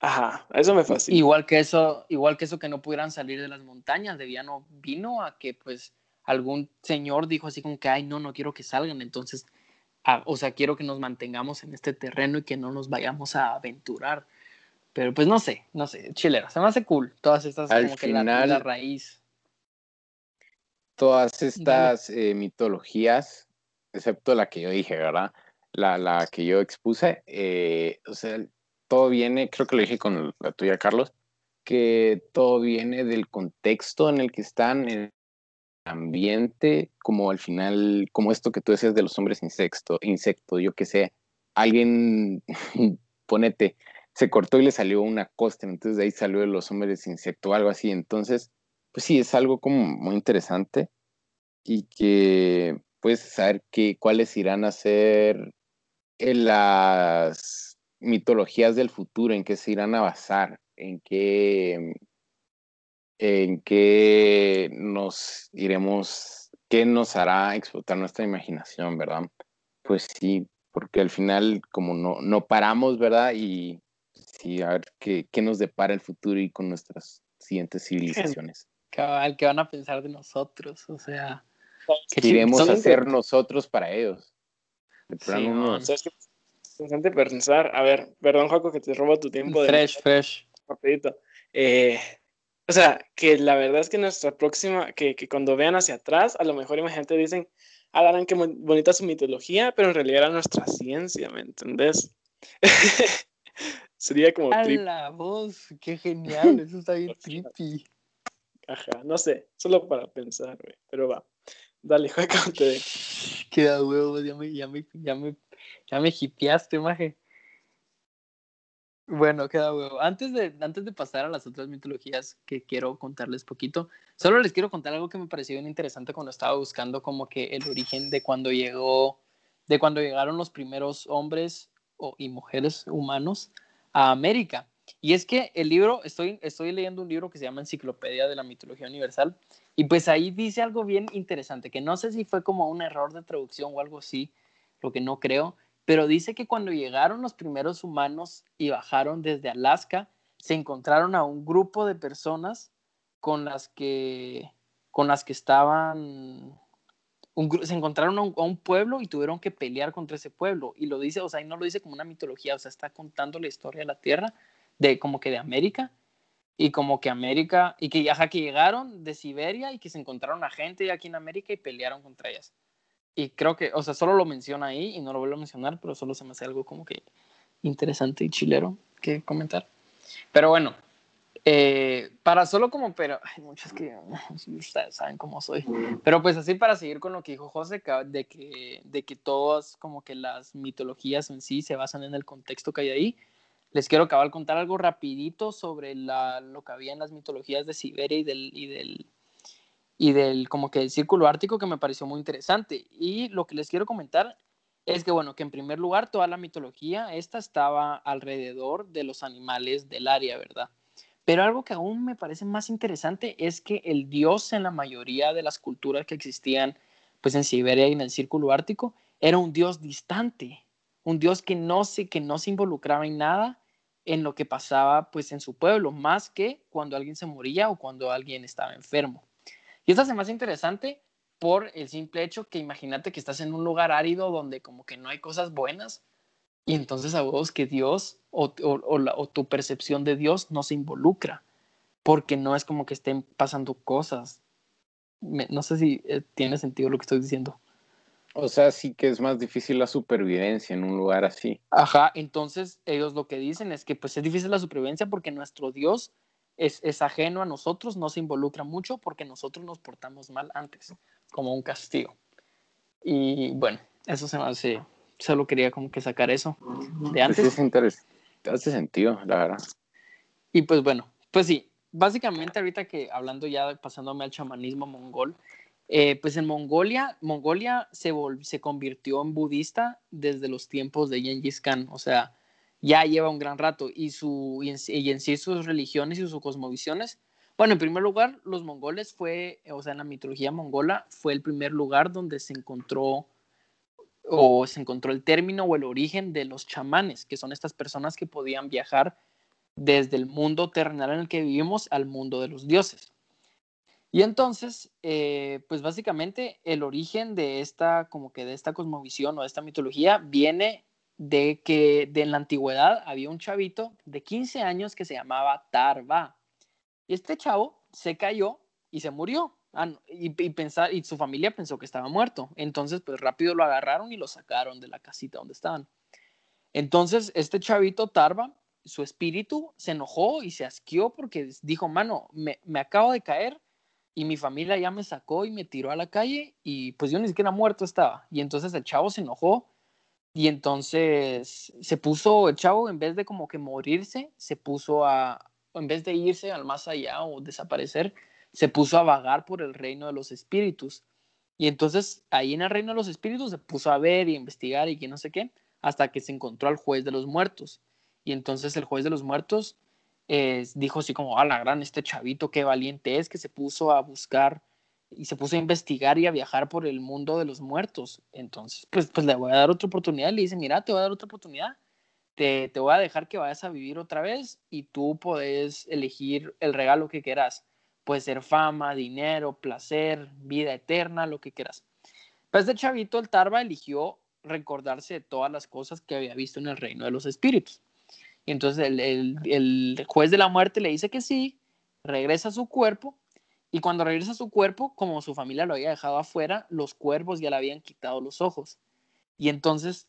ajá, eso me fascina. Igual que eso, igual que eso que no pudieran salir de las montañas, debía no vino a que pues algún señor dijo así como que, ay, no, no quiero que salgan, entonces, o sea, quiero que nos mantengamos en este terreno y que no nos vayamos a aventurar. Pero pues no sé, no sé, chilera, se me hace cool todas estas Al como final, que la, la raíz. Todas estas eh, mitologías, excepto la que yo dije, ¿verdad? La, la que yo expuse, eh, o sea, todo viene, creo que lo dije con la tuya, Carlos, que todo viene del contexto en el que están, en ambiente, como al final, como esto que tú decías de los hombres insecto, insecto, yo que sé, alguien, ponete, se cortó y le salió una costa, entonces de ahí salió de los hombres insecto algo así, entonces, pues sí, es algo como muy interesante y que puedes saber cuáles irán a ser en las mitologías del futuro, en qué se irán a basar, en qué en qué nos iremos, qué nos hará explotar nuestra imaginación, ¿verdad? Pues sí, porque al final como no, no paramos, ¿verdad? Y sí, a ver qué, qué nos depara el futuro y con nuestras siguientes civilizaciones. Cabal, ¿qué van a pensar de nosotros? O sea, ¿Qué iremos a hacer nosotros para ellos? De Sí, plano, no- man. ¿Sabes qué? Es interesante pensar, a ver, perdón, Jaco, que te robo tu tiempo de fresh, fresh. rapidito. Eh, o sea, que la verdad es que nuestra próxima, que, que cuando vean hacia atrás, a lo mejor imagínate dicen, ah, mon- bonita su mitología, pero en realidad era nuestra ciencia, ¿me entendés? Sería como A la voz, qué genial, eso está bien trippy. ajá, no sé, solo para pensar, güey, pero va. Dale, Jaco, te dejo. Queda huevo, ya me, ya me, ya me, ya me hipeaste, maje. Bueno, queda huevo. Antes de, antes de pasar a las otras mitologías que quiero contarles poquito, solo les quiero contar algo que me pareció bien interesante cuando estaba buscando como que el origen de cuando llegó, de cuando llegaron los primeros hombres o, y mujeres humanos a América. Y es que el libro, estoy, estoy leyendo un libro que se llama Enciclopedia de la Mitología Universal, y pues ahí dice algo bien interesante, que no sé si fue como un error de traducción o algo así, lo que no creo, pero dice que cuando llegaron los primeros humanos y bajaron desde Alaska, se encontraron a un grupo de personas con las que, con las que estaban, un se encontraron a un, a un pueblo y tuvieron que pelear contra ese pueblo. Y lo dice, o sea, y no lo dice como una mitología, o sea, está contando la historia de la Tierra, de como que de América, y como que América, y que, ajá, que llegaron de Siberia y que se encontraron a gente aquí en América y pelearon contra ellas. Y creo que, o sea, solo lo menciona ahí y no lo vuelvo a mencionar, pero solo se me hace algo como que interesante y chilero que comentar. Pero bueno, eh, para solo como, pero hay muchas que ustedes saben cómo soy. Pero pues así para seguir con lo que dijo José, de que, de que todas como que las mitologías en sí se basan en el contexto que hay ahí. Les quiero acabar contar algo rapidito sobre la, lo que había en las mitologías de Siberia y del, y del, y del como que el círculo ártico que me pareció muy interesante. Y lo que les quiero comentar es que, bueno, que en primer lugar toda la mitología, esta estaba alrededor de los animales del área, ¿verdad? Pero algo que aún me parece más interesante es que el dios en la mayoría de las culturas que existían, pues en Siberia y en el círculo ártico, era un dios distante, un dios que no se, que no se involucraba en nada en lo que pasaba pues en su pueblo, más que cuando alguien se moría o cuando alguien estaba enfermo. Y esta se me hace interesante por el simple hecho que imagínate que estás en un lugar árido donde como que no hay cosas buenas y entonces a vos que Dios o, o, tu percepción de Dios no se involucra porque no es como que estén pasando cosas. no sé si eh, tiene sentido lo que estoy diciendo. O sea, sí que es más difícil la supervivencia en un lugar así. Ajá, entonces ellos lo que dicen es que pues es difícil la supervivencia porque nuestro Dios es, es ajeno a nosotros, no se involucra mucho porque nosotros nos portamos mal antes, como un castigo. Y bueno, eso se me hace, solo quería como que sacar eso de pues antes. es interesante, hace sentido, la verdad. Y pues bueno, pues sí, básicamente ahorita que hablando ya, pasándome al chamanismo mongol, eh, pues en Mongolia, Mongolia se, se convirtió en budista desde los tiempos de Genghis Khan, o sea, ya lleva un gran rato y, su, y, en, sí sus religiones y sus cosmovisiones. Bueno, en primer lugar, los mongoles fue, o sea, en la mitología mongola fue el primer lugar donde se encontró o se encontró el término o el origen de los chamanes, que son estas personas que podían viajar desde el mundo terrenal en el que vivimos al mundo de los dioses. Y entonces, eh, pues básicamente el origen de esta, como que de esta cosmovisión o de esta mitología viene de que de la antigüedad había un chavito de 15 años que se llamaba Tarva. Y este chavo se cayó y se murió. Ah, y, pensar, y su familia pensó que estaba muerto. Entonces, pues rápido lo agarraron y lo sacaron de la casita donde estaban. Entonces, este chavito Tarva, su espíritu se enojó y se asqueó porque dijo, mano, me, me acabo de caer y mi familia ya me sacó y me tiró a la calle y pues yo ni siquiera muerto estaba. Y entonces el chavo se enojó y entonces se puso, el chavo en vez de como que morirse, se puso a, en vez de irse al más allá o desaparecer, se puso a vagar por el reino de los espíritus. Y entonces ahí en el reino de los espíritus se puso a ver y investigar y que no sé qué, hasta que se encontró al juez de los muertos. Y entonces el juez de los muertos dijo así como, a la gran, este chavito, qué valiente es, que se puso a buscar y se puso a investigar y a viajar por el mundo de los muertos. Entonces, pues, pues le voy a dar otra oportunidad. Le dice, mira, te voy a dar otra oportunidad. Te, te voy a dejar que vayas a vivir otra vez y tú puedes elegir el regalo que quieras. Puede ser fama, dinero, placer, vida eterna, lo que quieras. Pues este chavito, el Tarba, eligió recordarse de todas las cosas que había visto en el reino de los espíritus. Y entonces el, juez de la muerte le dice que sí, regresa a su cuerpo y cuando regresa a su cuerpo, como su familia lo había dejado afuera, los cuervos ya le habían quitado los ojos. Y entonces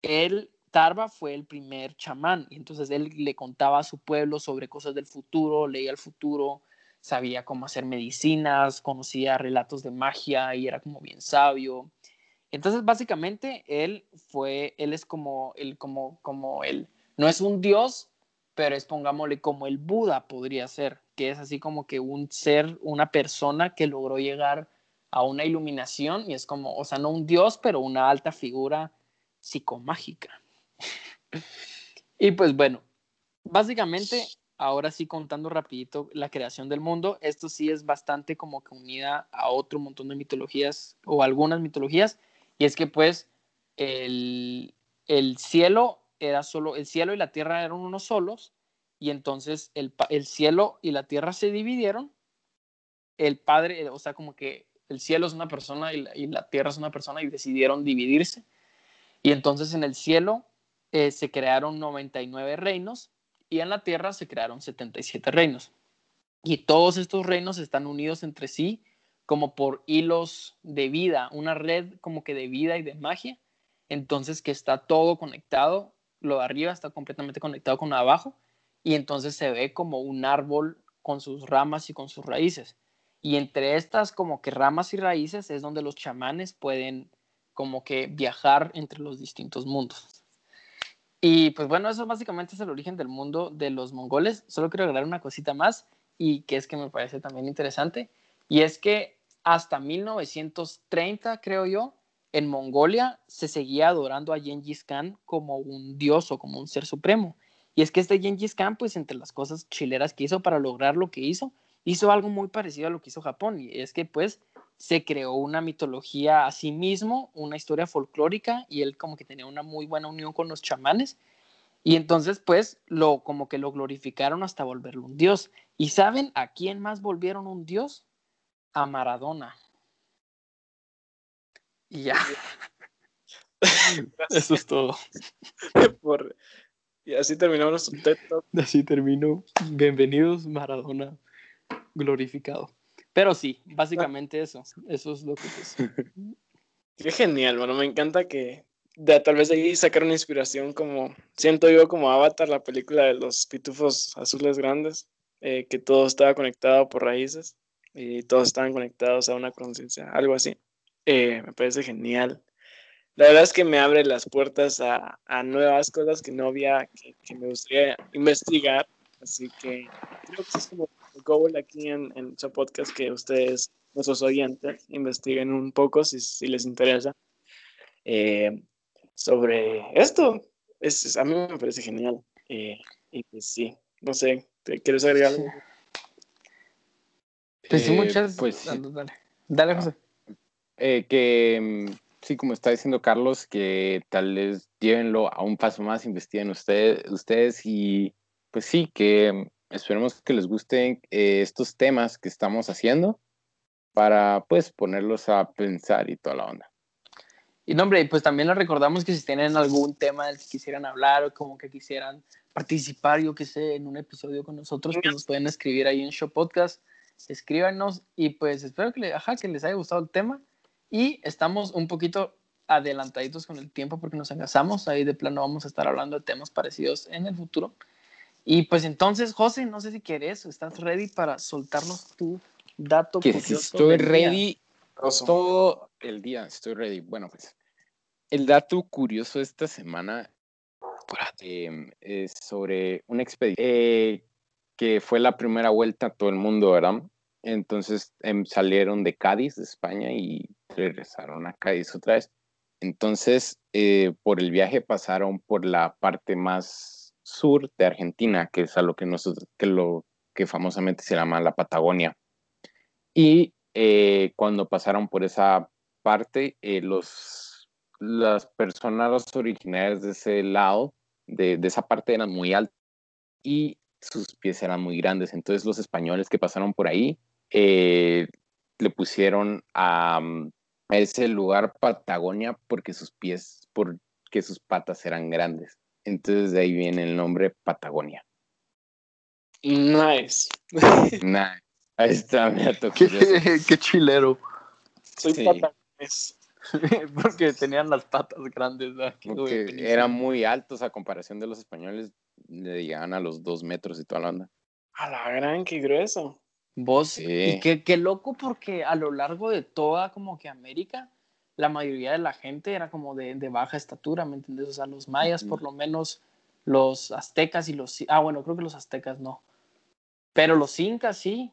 él, Tarba, fue el primer chamán. Y entonces él le contaba a su pueblo sobre cosas del futuro, leía el futuro, sabía cómo hacer medicinas, conocía relatos de magia y era como bien sabio. Entonces, básicamente, él fue, él es como, él, como, como el no es un dios, pero es, pongámosle, como el Buda podría ser, que es así como que un ser, una persona que logró llegar a una iluminación y es como, o sea, no un dios, pero una alta figura psicomágica. y pues bueno, básicamente, ahora sí contando rapidito la creación del mundo, esto sí es bastante como que unida a otro montón de mitologías o algunas mitologías, y es que pues el, el cielo era solo, el cielo y la tierra eran unos solos, y entonces el, cielo y la tierra se dividieron. El Padre, o sea, como que el cielo es una persona y la, tierra es una persona y decidieron dividirse. Y entonces en el cielo eh, se crearon 99 reinos y en la tierra se crearon 77 reinos. Y todos estos reinos están unidos entre sí como por hilos de vida, una red como que de vida y de magia. Entonces que está todo conectado lo de arriba está completamente conectado con lo de abajo y entonces se ve como un árbol con sus ramas y con sus raíces. Y entre estas como que ramas y raíces es donde los chamanes pueden como que viajar entre los distintos mundos. Y pues bueno, eso básicamente es el origen del mundo de los mongoles. Solo quiero agregar una cosita más y que es que me parece también interesante. Y es que hasta 1930, creo yo, en Mongolia se seguía adorando a Genghis Khan como un dios o como un ser supremo. Y es que este Genghis Khan, pues entre las cosas chileras que hizo para lograr lo que hizo, hizo algo muy parecido a lo que hizo Japón. Y es que pues se creó una mitología a sí mismo, una historia folclórica, y él como que tenía una muy buena unión con los chamanes. Y entonces pues lo como que lo glorificaron hasta volverlo un dios. ¿Y saben a quién más volvieron un dios? A Maradona. Y ya. Eso es todo. Por- Y así terminamos nuestro TED Talk. Así termino. Bienvenidos, Maradona glorificado. Pero sí, básicamente eso. Eso es lo que es. Qué genial, bueno, me encanta que de, tal vez de ahí sacar una inspiración como, siento yo como Avatar, la película de los pitufos azules grandes, eh, que todo estaba conectado por raíces y todos estaban conectados a una conciencia, algo así. Eh, me parece genial. La verdad es que me abre las puertas a, a nuevas cosas que no había, que, que me gustaría investigar, así que creo que es como el goal aquí en, en su podcast, que ustedes nuestros oyentes investiguen un poco si, si les interesa eh, sobre esto. Es, es- a mí me parece genial. Eh, y pues sí, no sé, ¿te quieres agregar algo? Pues sí, Eh, muchas. pues, dale, dale. Dale, José. Eh, que mm, sí, como está diciendo Carlos, que tal vez llévenlo a un paso más, investiguen ustedes, ustedes y pues sí, que mm, esperemos que les gusten eh, estos temas que estamos haciendo para pues ponerlos a pensar y toda la onda. Y no, hombre, pues también les recordamos que si tienen algún tema del que quisieran hablar o como que quisieran participar, yo que sé, en un episodio con nosotros, pues nos pueden escribir ahí en Show Podcast, escríbanos y pues espero que, le- ajá, que les haya gustado el tema y estamos un poquito adelantaditos con el tiempo porque nos engasamos, ahí de plano vamos a estar hablando de temas parecidos en el futuro. Y pues entonces, José, no sé si quieres, ¿estás ready para soltarnos tu dato Que si curioso estoy del día? ready todo el día, estoy ready. Bueno, pues el dato curioso de esta semana eh, es sobre una expedición eh, que fue la primera vuelta a todo el mundo, ¿verdad? Entonces em, salieron de Cádiz, de España, y regresaron a Cádiz otra vez. Entonces, eh, por el viaje pasaron por la parte más sur de Argentina, que es a lo que nosotros, que lo que famosamente se llama la Patagonia. Y eh, cuando pasaron por esa parte, eh, los, las personas originarias de ese lado, de, de esa parte, eran muy altas y sus pies eran muy grandes. Entonces los españoles que pasaron por ahí eh, le pusieron a, mm, a ese lugar Patagonia porque sus pies, porque sus patas eran grandes. Entonces de ahí viene el nombre Patagonia. Nice. Nah, ahí está, me ha tocado. Qué, qué chilero. Soy Sí. patagones. Porque tenían las patas grandes. buenísimo. eran muy altos a comparación de los españoles, le llegaban a los dos metros y toda la onda. A la gran, qué grueso. Vos, Sí. y qué, qué loco porque a lo largo de toda como que América, la mayoría de la gente era como de, de baja estatura, ¿me entiendes? O sea, los mayas, Ujú. por lo menos, los aztecas y los... Ah, bueno, creo que los aztecas no. Pero los incas sí.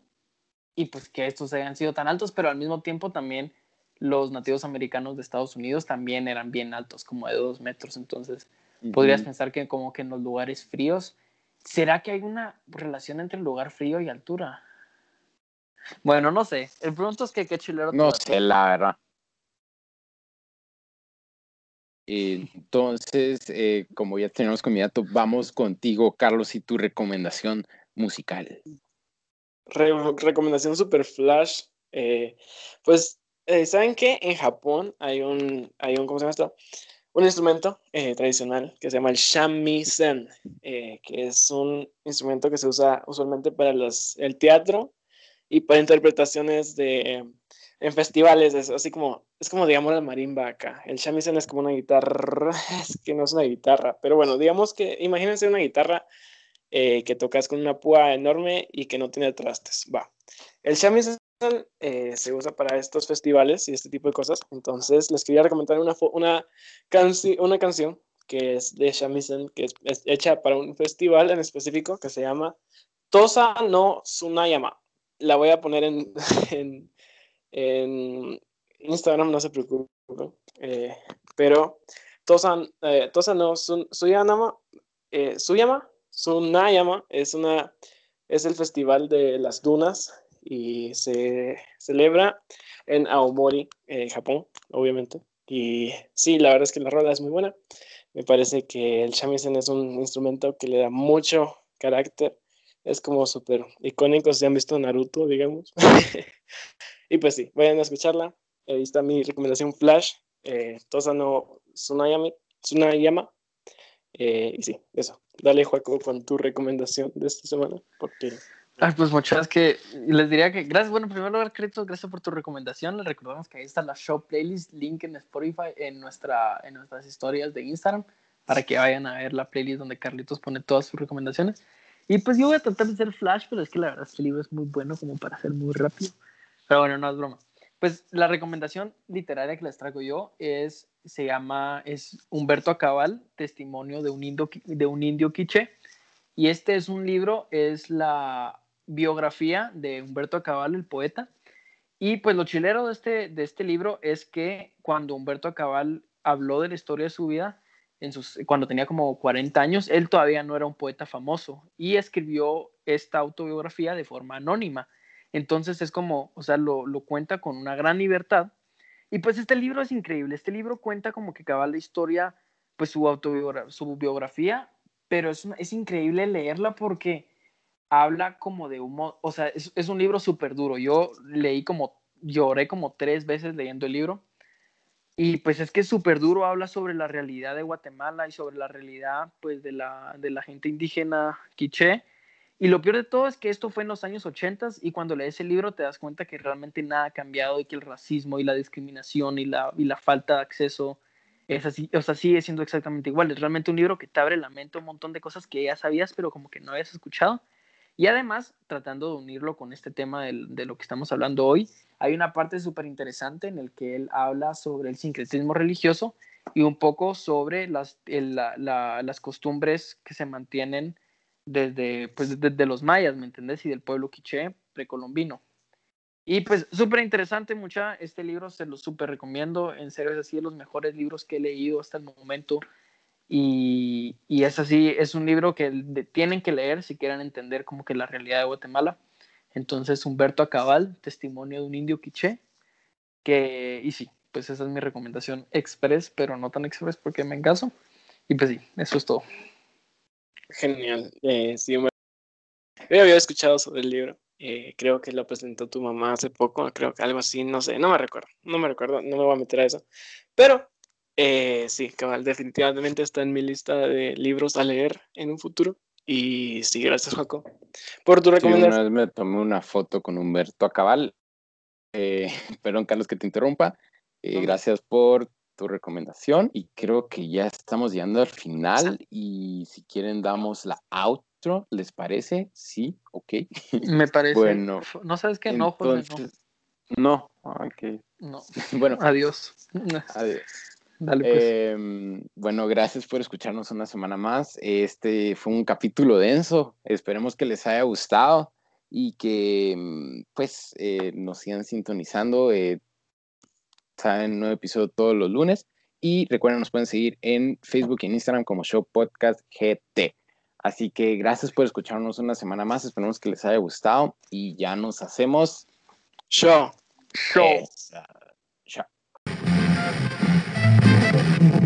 Y pues que estos hayan sido tan altos, pero al mismo tiempo también los nativos americanos de Estados Unidos también eran bien altos, como de dos metros. Entonces, podrías Ujú. pensar que como que en los lugares fríos, ¿será que hay una relación entre lugar frío y altura? Bueno, no sé. El punto es que qué chilero. No sé, la verdad. Entonces, eh, como ya tenemos con mi dato, vamos contigo, Carlos, y tu recomendación musical. Re- recomendación super flash. eh, pues, eh, ¿saben qué? En Japón hay un, hay un, ¿cómo se llama esto? Un instrumento eh, tradicional que se llama el shamisen, eh, que es un instrumento que se usa usualmente para los, el teatro y para interpretaciones de, en festivales, es así como, es como digamos la marimba acá. El shamisen es como una guitarra, es que no es una guitarra, pero bueno, digamos que, imagínense una guitarra eh, que tocas con una púa enorme y que no tiene trastes. Va. El shamisen eh, se usa para estos festivales y este tipo de cosas. Entonces, les quería recomendar una, una, canci- una canción que es de shamisen, que es, es hecha para un festival en específico que se llama Tosa no Tsunayama. La voy a poner en, en, Instagram, no se preocupen. Eh, pero Tosa, eh, no Tsunayama, eh, Tsuyama, Tsunayama es, una, es el festival de las dunas y se celebra en Aomori, Japón, obviamente. Y sí, la verdad es que la rola es muy buena. Me parece que el shamisen es un instrumento que le da mucho carácter. Es como súper icónico si han visto Naruto, digamos. y pues sí, vayan a escucharla. Ahí está mi recomendación flash eh, Tosano Tsunayami, Tsunayama. Eh, y sí, eso. Dale, Juaco, con tu recomendación de esta semana, porque... Ay, pues muchas que les diría que gracias, bueno, en primer lugar, gracias por tu recomendación. Les recordamos que ahí está la show playlist, link en Spotify, en, nuestra, en nuestras historias de Instagram, para que vayan a ver la playlist donde Carlitos pone todas sus recomendaciones. Y pues yo voy a tratar de hacer flash, pero es que la verdad este libro es muy bueno como para hacer muy rápido. Pero bueno, no es broma. Pues la recomendación literaria que les traigo yo es, se llama, es Humberto Acabal, Testimonio de un, indio, de un indio quiche. Y este es un libro, es la biografía de Humberto Acabal, el poeta. Y pues lo chilero de este, de este libro es que cuando Humberto Acabal habló de la historia de su vida, cuando tenía como 40 años, él todavía no era un poeta famoso y escribió esta autobiografía de forma anónima. Entonces es como, o sea, lo, cuenta con una gran libertad. Y pues este libro es increíble. Este libro cuenta como que acaba la historia, pues su autobiografía, pero es, es increíble leerla porque habla como de humo, o sea, es, es un libro súper duro. Yo leí como, lloré como tres veces leyendo el libro. Y pues es que es súper duro, habla sobre la realidad de Guatemala y sobre la realidad pues de la, de la gente indígena quiché y lo peor de todo es que esto fue en los años 80 y cuando lees el libro te das cuenta que realmente nada ha cambiado y que el racismo y la discriminación y la, y la falta de acceso es así, o sea, sigue siendo exactamente igual. Es realmente un libro que te abre la mente un montón de cosas que ya sabías, pero como que no habías escuchado. Y además, tratando de unirlo con este tema del, de lo que estamos hablando hoy, hay una parte súper interesante en el que él habla sobre el sincretismo religioso y un poco sobre las, el, la, las costumbres que se mantienen desde, pues, desde los mayas, ¿me entendés? Y del pueblo quiché precolombino. Y pues súper interesante, mucha, este libro se lo súper recomiendo, en serio es así de los mejores libros que he leído hasta el momento. Y, y es así, es un libro que tienen que leer si quieren entender como que la realidad de Guatemala. Entonces, Humberto Acabal, Testimonio de un indio quiché, que, y sí, pues esa es mi recomendación express, pero no tan express porque me encaso. Y pues sí, eso es todo. Genial. Eh, sí, yo había escuchado sobre el libro. Eh, creo que lo presentó tu mamá hace poco, creo que algo así, no sé, no me recuerdo, no me recuerdo, no me voy a meter a eso. Pero eh, sí, cabal, definitivamente está en mi lista de libros a leer en un futuro. Y sí, gracias, Jaco, por tu recomendación. una vez me tomé una foto con Humberto Acabal. Eh, perdón, Carlos, que te interrumpa. Gracias por tu recomendación y creo que ya estamos llegando al final y si quieren damos la outro, ¿les parece? Sí, ok. Me parece. Bueno, no sabes qué, no, no. ok. No. bueno, adiós. Adiós. Dale, pues. Em, bueno, gracias por escucharnos una semana más. Este fue un capítulo denso. Esperemos que les haya gustado y que mm, pues eh, nos sigan sintonizando. Eh, en un nuevo episodio todos los lunes. Y recuerden, nos pueden seguir en Facebook y en Instagram como Show Podcast GT. Así que gracias por escucharnos una semana más. Esperamos que les haya gustado y ya nos hacemos show. Show. Thank you.